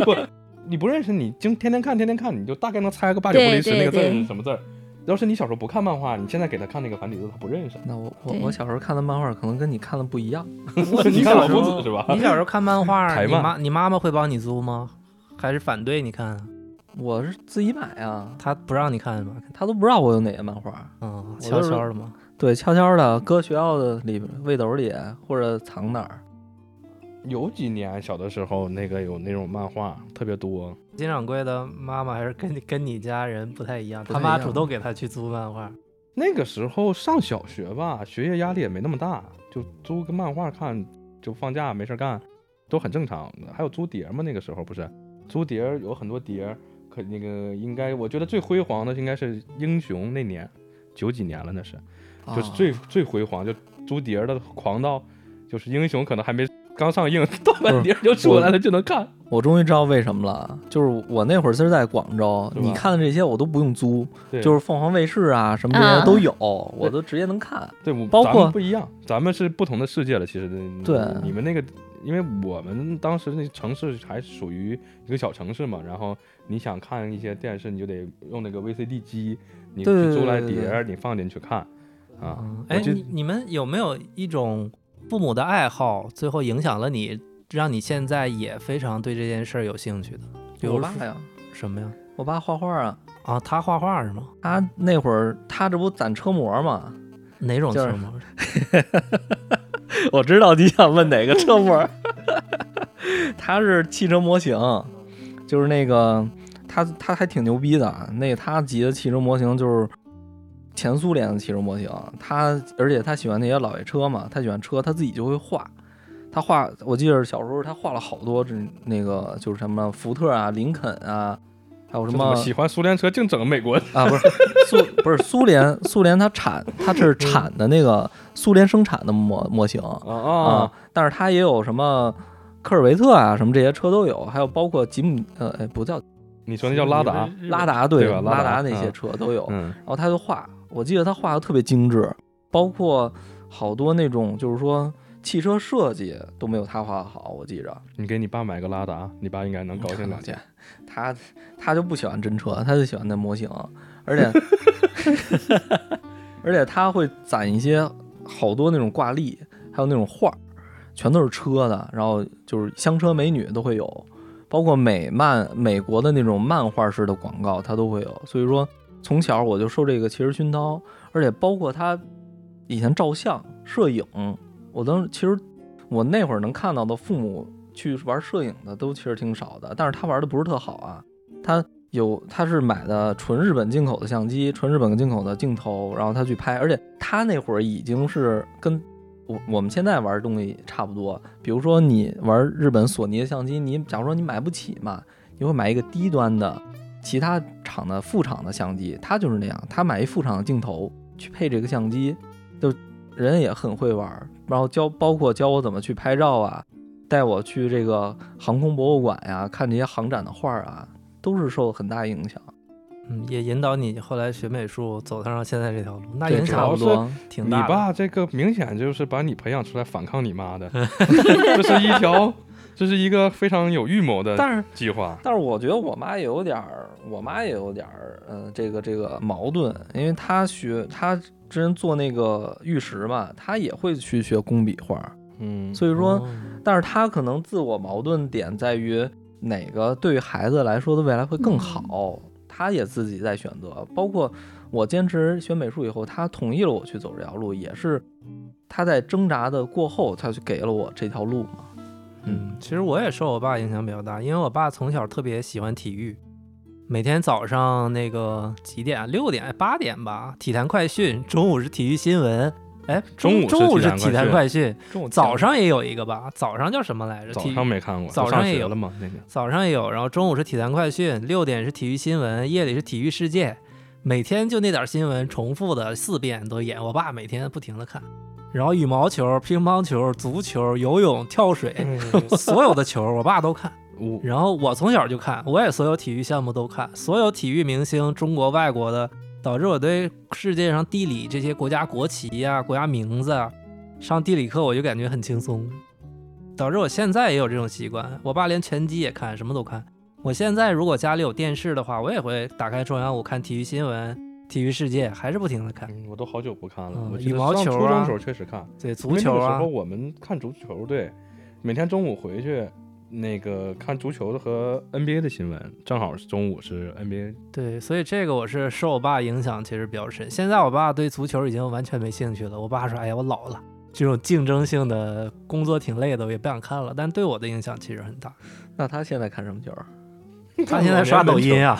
不，你不认识，你就天天看，天天看，你就大概能猜个八九不离十那个字儿是什么字儿。要是你小时候不看漫画，你现在给他看那个繁体字，他不认识。那我我我小时候看的漫画可能跟你看的不一样。你看老小时候夫子是吧？你小时候看漫画，你妈你妈妈会帮你租吗？还是反对你看啊？我是自己买啊，他不让你看吗？他都不知道我有哪些漫画。嗯，悄悄的吗？对，悄悄的搁学校的里边背兜里或者藏哪儿。有几年小的时候，那个有那种漫画特别多，金掌柜的妈妈还是跟你跟你家人不太一样，他妈主动给他去租漫画。那个时候上小学吧，学业压力也没那么大，就租个漫画看，就放假没事干，都很正常。还有租碟嘛，那个时候不是租碟有很多碟，可那个应该我觉得最辉煌的应该是英雄那年，九几年了那是，就是啊最、最辉煌，就租碟的狂到，就是英雄可能还没刚上映，盗版碟就出来了就能看。我终于知道为什么了，就是我那会儿是在广州，你看的这些我都不用租，就是凤凰卫视啊什么这些都有，我都直接能看。对，我包咱们括不一样，咱们是不同的世界了。其实对你们那个，因为我们当时那城市还属于一个小城市嘛，然后你想看一些电视，你就得用那个 VCD 机，你租来碟儿，你放进去看啊。嗯，哎，你你们有没有一种父母的爱好，最后影响了你，让你现在也非常对这件事儿有兴趣的？比如说我爸呀，什么呀？我爸画画啊，啊，他画画是吗？他那会儿他这不攒车模吗，哪种就是车模？我知道你想问哪个车模，他是汽车模型，就是那个他他还挺牛逼的，那他集的汽车模型就是前苏联的汽车模型，他而且他喜欢那些老爷车嘛，他喜欢车，他自己就会画。他画，我记得小时候他画了好多这那个就是什么福特啊、林肯啊，还有什么么喜欢苏联车，净整美国？啊，不是苏 不是苏联，苏联它产它是产的那个苏联生产的模模型啊但是它也有什么科尔维特啊什么这些车都有，还有包括吉姆呃哎不叫你说那叫拉达？拉达对拉达那些嗯车都有，嗯，然后他就画，我记得他画的特别精致，包括好多那种就是说汽车设计都没有他画的好，我记着。你给你爸买个拉达，你爸应该能高兴两天。他他就不喜欢真车，他就喜欢那模型，而且 而且他会攒一些好多那种挂历，还有那种画儿，全都是车的，然后就是香车美女都会有，包括美漫美国的那种漫画式的广告，他都会有。所以说从小我就受这个其实熏陶，而且包括他以前照相、摄影，我当时其实我那会儿能看到的父母去玩摄影的都其实挺少的，但是他玩的不是特好啊。他有他是买的纯日本进口的相机，纯日本进口的镜头，然后他去拍，而且他那会儿已经是跟我我们现在玩的东西差不多。比如说你玩日本索尼的相机，你假如说你买不起嘛，你会买一个低端的其他厂的副厂的相机，他就是那样，他买一副厂的镜头去配这个相机，就人也很会玩，然后教包括教我怎么去拍照啊，带我去这个航空博物馆呀、看这些航展的画啊，都是受很大影响。嗯，也引导你后来学美术，走上了现在这条路，那对影响差不多。你挺大你。爸这个明显就是把你培养出来反抗你妈的，这是一条，这是一个非常有预谋的但是计划。但是我觉得我妈也有点儿，我妈也有点儿，呃，这个这个矛盾，因为她学她之前做那个玉石嘛，她也会去学工笔画，嗯，所以说，哦但是她可能自我矛盾点在于哪个对于孩子来说的未来会更好，她也自己在选择。包括我坚持学美术以后，她同意了我去走这条路，也是她在挣扎的过后，她就给了我这条路嘛。嗯，其实我也受我爸影响比较大，因为我爸从小特别喜欢体育，每天早上那个几点？六点、八点吧，体坛快讯；中午是体育新闻。哎，中午中午是体坛坛快讯，中午早上也有一个吧？早上叫什么来着？早上没看过，早上上也有了吗？那个早上也有，然后中午是体坛快讯，六点是体育新闻，夜里是体育世界，每天就那点新闻重复的四遍都演，我爸每天不停的看，然后羽毛球、乒乓球、足球、游泳、跳水，所有的球我爸都看，然后我从小就看，我也所有体育项目都看，所有体育明星，中国、外国的，导致我对世界上地理这些国家国旗呀、国家名字啊，上地理课我就感觉很轻松，导致我现在也有这种习惯。我爸连拳击也看，什么都看。我现在如果家里有电视的话，我也会打开中央五看体育新闻、体育世界，还是不停的看。嗯我都好久不看了。嗯我羽毛球啊上初中时候确实看对，足球啊为那个时候，我们看足球，对，每天中午回去。那个看足球的和 NBA 的新闻，正好是中午是 NBA 对，所以这个我是受我爸影响，其实比较深。现在我爸对足球已经完全没兴趣了。我爸说：“哎呀，我老了，这种竞争性的工作挺累的，我也不想看了。”但对我的影响其实很大。那他现在看什么球？他现在刷抖音啊，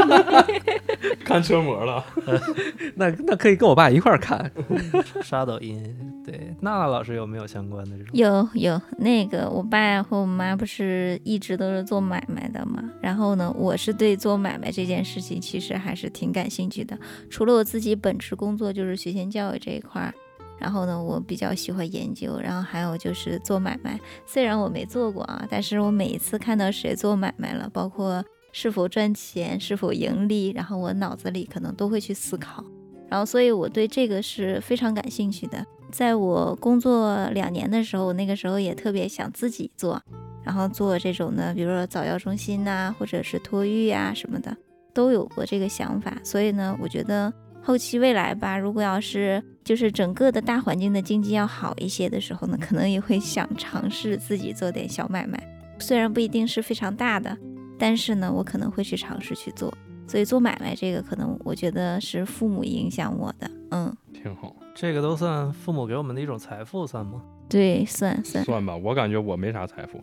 看车模了。那那可以跟我爸一块儿看。刷抖音。对，娜娜老师有没有相关的这种？有有，那个我爸和我妈不是一直都是做买卖的嘛，然后呢，我是对做买卖这件事情其实还是挺感兴趣的。除了我自己本职工作就是学前教育这一块儿，然后呢，我比较喜欢研究，然后还有就是做买卖。虽然我没做过啊，但是我每一次看到谁做买卖了，包括是否赚钱、是否盈利，然后我脑子里可能都会去思考。然后，所以我对这个是非常感兴趣的。在我工作两年的时候，我那个时候也特别想自己做，然后做这种的，比如说早教中心呐、或者是托育啊什么的，都有过这个想法。所以呢，我觉得后期未来吧，如果要是就是整个的大环境的经济要好一些的时候呢，可能也会想尝试自己做点小买卖，虽然不一定是非常大的，但是呢，我可能会去尝试去做。所以做买卖这个，可能我觉得是父母影响我的，嗯，挺好，这个都算父母给我们的一种财富，算吗？对，算算。算吧。我感觉我没啥财富，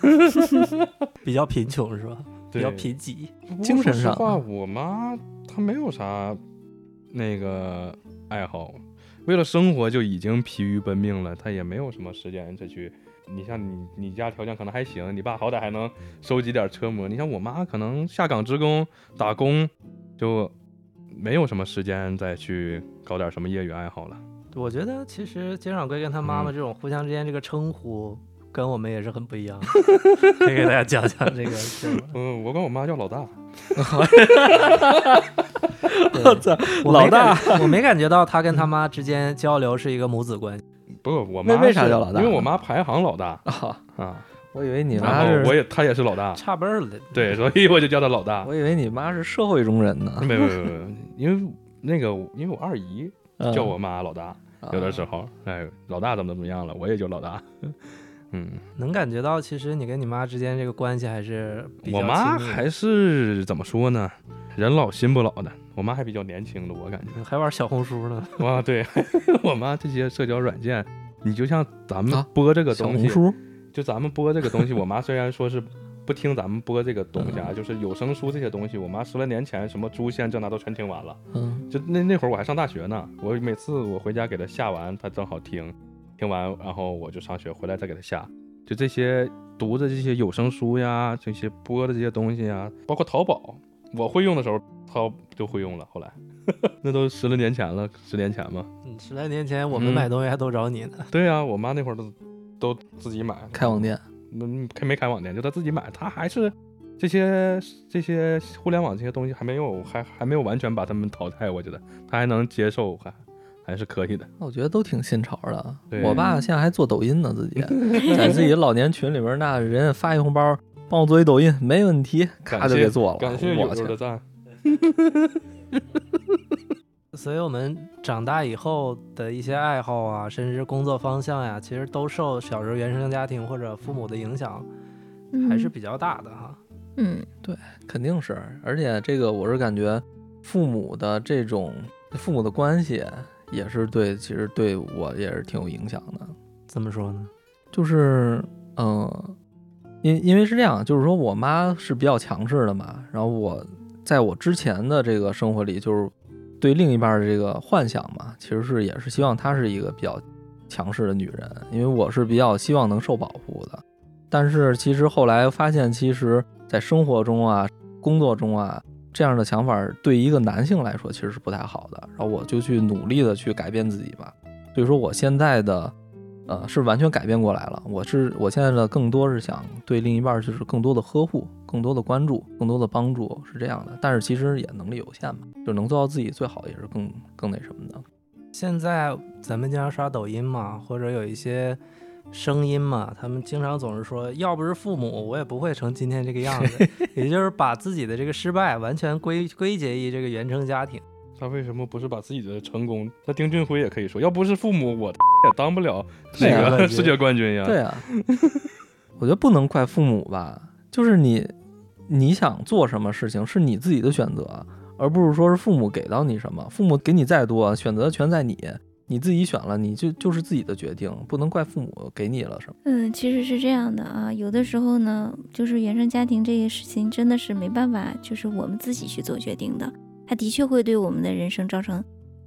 比较贫穷是吧？比较贫瘠。精神上说实话，我妈她没有啥那个爱好，为了生活就已经疲于奔命了，他也没有什么时间再去。你像你，你家条件可能还行，你爸好歹还能收集点车模。你像我妈，可能下岗职工打工，就没有什么时间再去搞点什么业余爱好了。我觉得其实金掌柜跟他妈妈嗯这种互相之间这个称呼，跟我们也是很不一样的。可以给大家讲讲 这个事吗？嗯，我管我妈叫老大，我操，老大感，我没感觉到他跟他妈之间交流是一个母子关系。不，我妈为为啥是叫老大因为我妈排行老大啊！啊，我以为你然妈是，后我也她也是老大，差辈儿了，对，所以我就叫她老大。我以为你妈是社会中人呢。没有没有没有，因为那个因为我二姨嗯叫我妈老大，有的时候候，哎，老大怎么怎么样了，我也就老大。嗯，能感觉到其实你跟你妈之间这个关系还是比较我妈亲密的还是怎么说呢？人老心不老的，我妈还比较年轻的，我感觉。还玩小红书呢。哇，对 我妈这些社交软件，你就像咱们啊播这个东西，小红书就咱们播这个东西，我妈虽然说是不听咱们播这个东西啊，就是有声书这些东西，我妈十来年前什么诛仙这那都全听完了。嗯，就那那会儿我还上大学呢，我每次我回家给她下完，她正好听，听完然后我就上学回来再给他下。就这些读的这些有声书呀，这些播的这些东西呀，包括淘宝，我会用的时候，她就会用了。后来 那都十来年前了，十年前嘛。嗯，十来年前我们嗯买东西还都找你呢。对呀、我妈那会儿都都自己买，开网店，嗯，开没开网店，就她自己买，她还是这些这些互联网这些东西还没有还还没有完全把他们淘汰，我觉得她还能接受，还还是可以的。我觉得都挺新潮的。我爸现在还做抖音呢，自己 在自己老年群里边，那人家发一红包，帮我做一抖音，没问题，咔就给做了。感谢友我的赞。所以我们长大以后的一些爱好啊，甚至是工作方向呀，其实都受小时候原生家庭或者父母的影响，还是比较大的哈。嗯对肯定是，而且这个我是感觉父母的这种父母的关系也是对，其实对我也是挺有影响的。怎么说呢？就是，嗯、因因为是这样，就是说我妈是比较强势的嘛，然后我在我之前的这个生活里，就是对另一半的这个幻想嘛，其实是也是希望她是一个比较强势的女人，因为我是比较希望能受保护的。但是其实后来发现，其实在生活中啊、工作中啊，这样的想法对一个男性来说其实是不太好的。然后我就去努力的去改变自己吧。所以说我现在的，呃，是完全改变过来了。我是我现在的更多是想对另一半就是更多的呵护、更多的关注、更多的帮助，是这样的。但是其实也能力有限嘛，就能做到自己最好也是更更那什么的。现在咱们经常刷抖音嘛，或者有一些声音嘛，他们经常总是说，要不是父母，我也不会成今天这个样子。也就是把自己的这个失败完全归归结于这个原生家庭。他为什么不是把自己的成功？那丁俊晖也可以说，要不是父母，我 也当不了那对啊 个世界冠军呀。对啊，我觉得不能怪父母吧，就是你你想做什么事情是你自己的选择，而不是说是父母给到你什么。父母给你再多，选择全在你，你自己选了，你就就是自己的决定，不能怪父母给你了什么。嗯，其实是这样的啊，有的时候呢，就是原生家庭这个事情真的是没办法，就是我们自己去做决定的。它的确会对我们的人生造成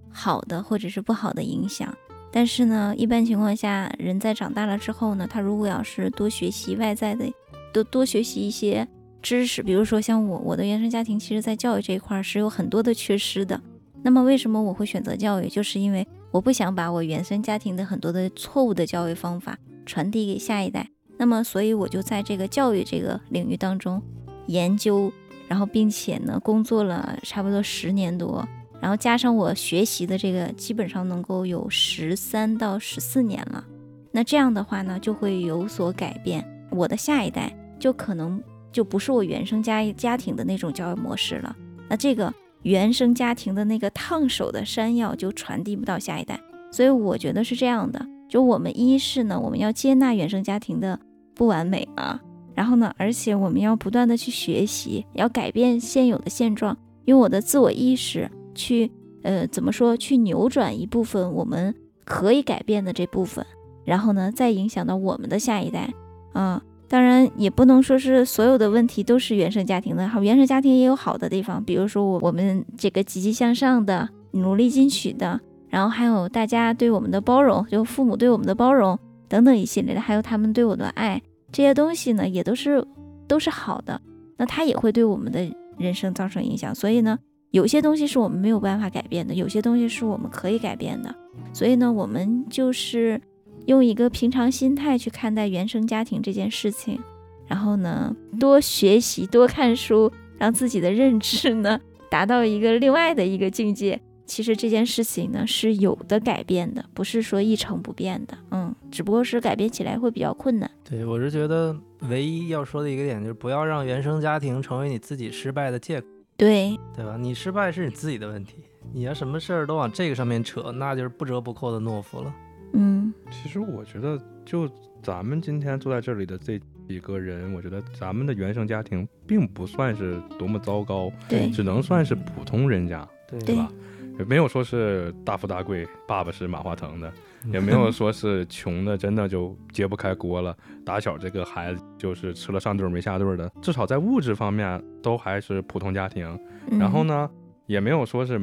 好的或者是不好的影响。但是呢，一般情况下，人在长大了之后呢，他如果要是多学习外在的，多多学习一些知识，比如说像我，我的原生家庭其实在教育这一块儿是有很多的缺失的。那么为什么我会选择教育？就是因为我不想把我原生家庭的很多的错误的教育方法传递给下一代。那么，所以我就在这个教育这个领域当中研究，然后并且呢，工作了差不多十年多，然后加上我学习的这个，基本上能够有十三到十四年了。那这样的话呢，就会有所改变。我的下一代就可能就不是我原生家家庭的那种教育模式了。那这个原生家庭的那个烫手的山药就传递不到下一代。所以我觉得是这样的，就我们一是呢，我们要接纳原生家庭的不完美啊，然后呢，而且我们要不断的去学习，要改变现有的现状，用我的自我意识去，呃，怎么说，去扭转一部分我们可以改变的这部分，然后呢，再影响到我们的下一代啊。当然，也不能说是所有的问题都是原生家庭的，好，原生家庭也有好的地方，比如说我我们这个积极向上的、努力进取的。然后还有大家对我们的包容，就父母对我们的包容等等一系列的，还有他们对我的爱，这些东西呢也都是都是好的。那它也会对我们的人生造成影响。所以呢，有些东西是我们没有办法改变的，有些东西是我们可以改变的。所以呢，我们就是用一个平常心态去看待原生家庭这件事情，然后呢，多学习，多看书，让自己的认知呢达到一个另外的一个境界。其实这件事情呢是有的改变的，不是说一成不变的，嗯，只不过是改变起来会比较困难。对我是觉得唯一要说的一个点就是不要让原生家庭成为你自己失败的借口，对，对吧？你失败是你自己的问题，你要什么事儿都往这个上面扯，那就是不折不扣的懦夫了。嗯，其实我觉得，就咱们今天坐在这里的这几个人，我觉得咱们的原生家庭并不算是多么糟糕，对，只能算是普通人家，对对吧？也没有说是大富大贵，爸爸是马化腾的，也没有说是穷的，真的就揭不开锅了。打小这个孩子就是吃了上顿没下顿的，至少在物质方面都还是普通家庭。嗯然后？呢，也没有说是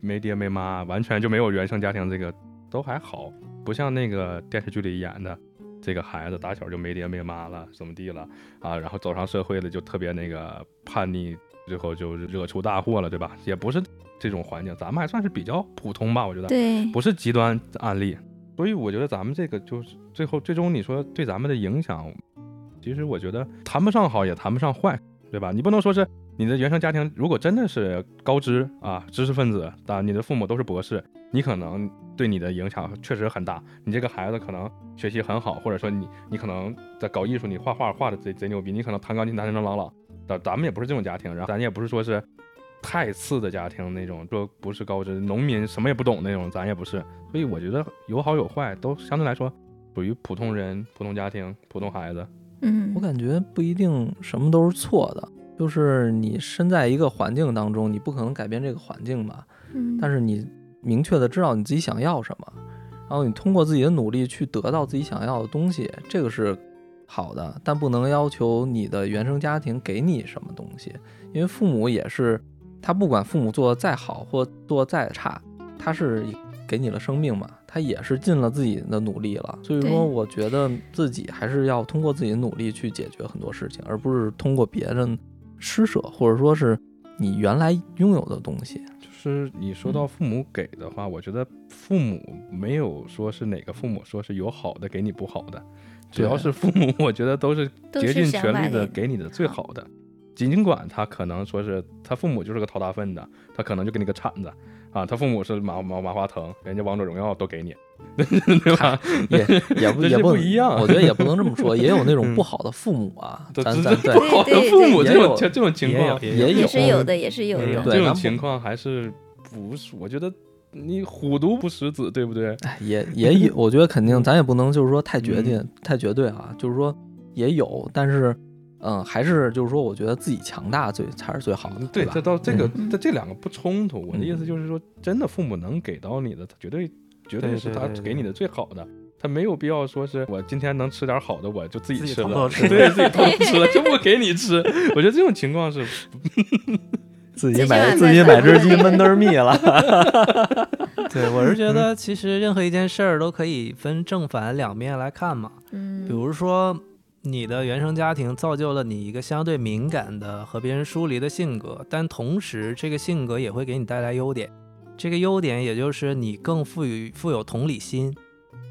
没爹没妈，完全就没有原生家庭，这个都还好，不像那个电视剧里演的。这个孩子打小就没爹没妈了，怎么地了啊？然后走上社会了就特别那个叛逆，最后就惹出大祸了，对吧？也不是这种环境，咱们还算是比较普通吧，我觉得。对，不是极端案例，所以我觉得咱们这个就是最后最终你说对咱们的影响，其实我觉得谈不上好也谈不上坏，对吧？你不能说是你的原生家庭如果真的是高知啊知识分子啊，你的父母都是博士，你可能对你的影响确实很大。你这个孩子可能学习很好，或者说你你可能在搞艺术，你画画画的贼贼牛逼，你可能弹钢琴弹成朗朗朗。咱咱们也不是这种家庭，然后咱也不是说是太次的家庭那种，说不是高知农民什么也不懂那种，咱也不是。所以我觉得有好有坏，都相对来说属于普通人、普通家庭、普通孩子。嗯，我感觉不一定什么都是错的，就是你身在一个环境当中，你不可能改变这个环境吧。嗯，但是你明确的知道你自己想要什么，然后你通过自己的努力去得到自己想要的东西，这个是好的，但不能要求你的原生家庭给你什么东西，因为父母也是，他不管父母做的再好或做的再差，他是给你了生命嘛，他也是尽了自己的努力了，所以说我觉得自己还是要通过自己的努力去解决很多事情，而不是通过别人施舍或者说是你原来拥有的东西。就是你说到父母给的话，我觉得父母没有说是哪个父母说是有好的给你不好的，只要是父母，我觉得都是 竭尽全力的给你的最好的。尽管他可能说是他父母就是个掏大粪的，他可能就给你个铲子啊，他父母是马马马化腾，人家王者荣耀都给你，对吧？也也不也不不一样我觉得也不能这么说，也有那种嗯不好的父母啊，这咱咱对不好的父母这种这种情况，也也有是有的，也是有的。对这种情况还是不是？我觉得你虎毒不食子，对不对？哎，也也有，我觉得肯定，咱也不能就是说太绝对、嗯太绝对啊，就是说也有，但是，嗯，还是就是说，我觉得自己强大最才是最好的，对，吧这？到这个嗯这这两个不冲突。我的嗯意思就是说，真的父母能给到你的，他绝对绝对对是他给你的最好的。他没有必要说是我今天能吃点好的，我就自己吃了，对自己偷偷吃了，就不给你吃。我觉得这种情况是 自己买自己买只 鸡焖灯蜜了，对，我是觉得其实任何一件事儿都可以分正反两面来看嘛。嗯，比如说，你的原生家庭造就了你一个相对敏感的和别人疏离的性格，但同时这个性格也会给你带来优点。这个优点也就是你更富于富有同理心。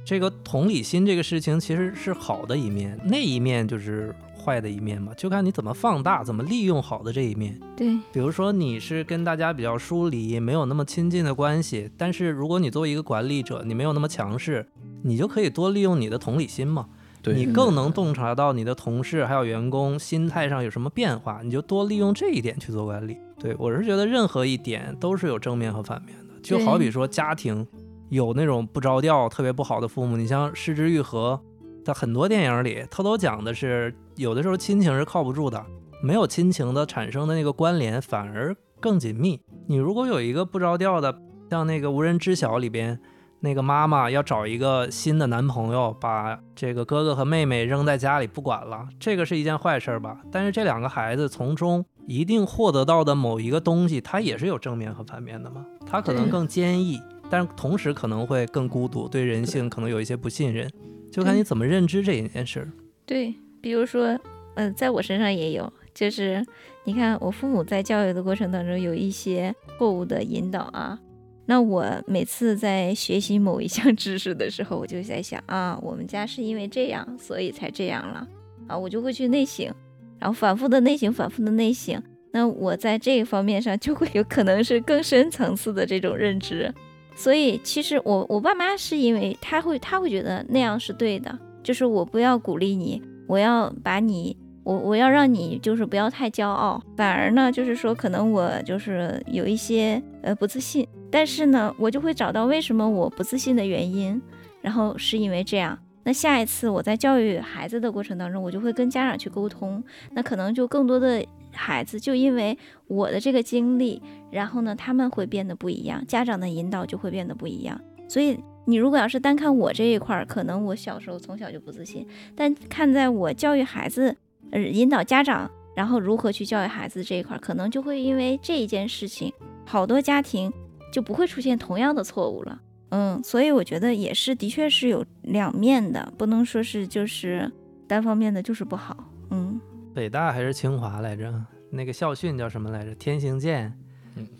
这个同理心这个事情其实是好的一面，那一面就是坏的一面嘛，就看你怎么放大，怎么利用好的这一面。对，比如说你是跟大家比较疏离，没有那么亲近的关系，但是如果你作为一个管理者，你没有那么强势，你就可以多利用你的同理心嘛。对你更能洞察到你的同事还有员工心态上有什么变化，你就多利用这一点去做管理。对我是觉得任何一点都是有正面和反面的，就好比说家庭有那种不着调、特别不好的父母，你像《失之愈合》在很多电影里，它都讲的是有的时候亲情是靠不住的，没有亲情的产生的那个关联反而更紧密。你如果有一个不着调的，像那个《无人知晓》里边。那个妈妈要找一个新的男朋友，把这个哥哥和妹妹扔在家里不管了，这个是一件坏事儿吧？但是这两个孩子从中一定获得到的某一个东西，它也是有正面和反面的嘛。他可能更坚毅，但是同时可能会更孤独，对人性可能有一些不信任，就看你怎么认知这一件事儿。对，比如说，嗯、在我身上也有，就是你看我父母在教育的过程当中有一些错误的引导啊，那我每次在学习某一项知识的时候，我就在想啊，我们家是因为这样，所以才这样了。啊，我就会去内省，然后反复的内省，反复的内省。那我在这一方面上就会有可能是更深层次的这种认知，所以其实我我爸妈是因为他会他会觉得那样是对的，就是我不要鼓励你，我要把你我我要让你就是不要太骄傲，反而呢就是说可能我就是有一些呃不自信，但是呢我就会找到为什么我不自信的原因，然后是因为这样。那下一次我在教育孩子的过程当中，我就会跟家长去沟通，那可能就更多的孩子就因为我的这个经历，然后呢他们会变得不一样，家长的引导就会变得不一样。所以你如果要是单看我这一块儿，可能我小时候从小就不自信，但看在我教育孩子，呃，引导家长，然后如何去教育孩子这一块儿，可能就会因为这一件事情，好多家庭就不会出现同样的错误了。嗯，所以我觉得也是，的确是有两面的，不能说是就是单方面的就是不好。嗯，北大还是清华来着？那个校训叫什么来着？天行健。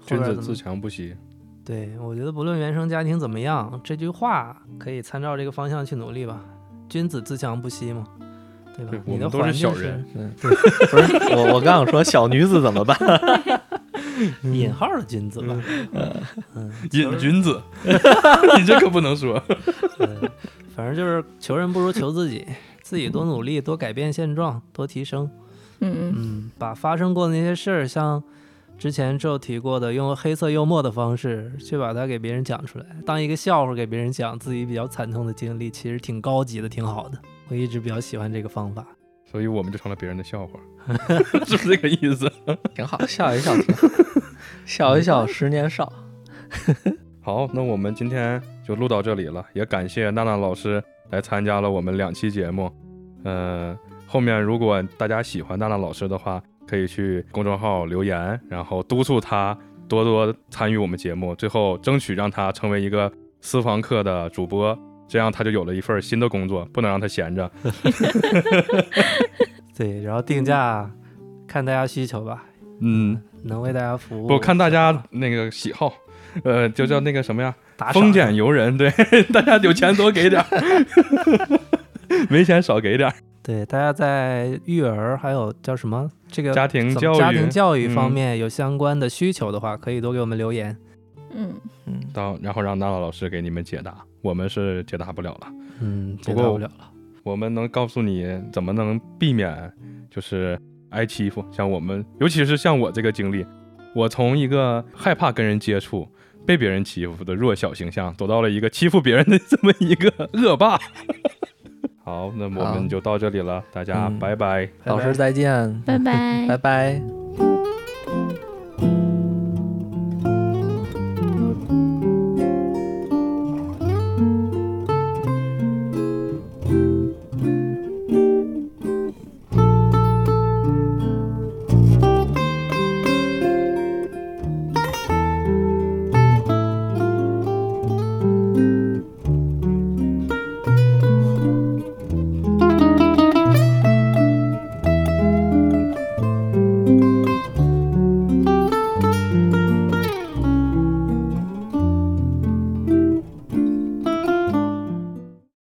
君子自强不息。对，我觉得不论原生家庭怎么样，这句话可以参照这个方向去努力吧。君子自强不息嘛，对吧？对你的我们都是环境是小人嗯，不是我我刚想说小女子怎么办？引号的君子吧。嗯，瘾君子，你这可不能说。对反正就是求人不如求自己，自己多努力，多改变现状，多提升。嗯嗯嗯，把发生过的那些事儿，像之前就提过的，用黑色幽默的方式去把它给别人讲出来，当一个笑话给别人讲自己比较惨痛的经历，其实挺高级的，挺好的。我一直比较喜欢这个方法。所以我们就成了别人的笑话，是不是这个意思？挺好，笑一笑挺好，笑一笑十年少。好，那我们今天就录到这里了，也感谢娜娜老师来参加了我们两期节目。嗯、后面如果大家喜欢娜娜老师的话，可以去公众号留言，然后督促她多多参与我们节目，最后争取让她成为一个私房课的主播，这样他就有了一份新的工作，不能让他闲着。对，然后定价看大家需求吧，嗯，能为大家服务。不看大家那个喜好，呃，就叫那个什么呀，丰俭由人，对，大家有钱多给点儿，没钱少给点儿。对，大家在育儿还有叫什么这个家庭教育家庭教育方嗯面有相关的需求的话，可以多给我们留言。嗯，嗯，到然后让娜娜老师给你们解答，我们是解答不了了。嗯，解答不了了。我们能告诉你怎么能避免就是挨欺负，像我们，尤其是像我这个经历，我从一个害怕跟人接触、被别人欺负的弱小形象，走到了一个欺负别人的这么一个恶霸。好，那么我们就到这里了，大家嗯拜拜。老师再见，拜拜拜拜。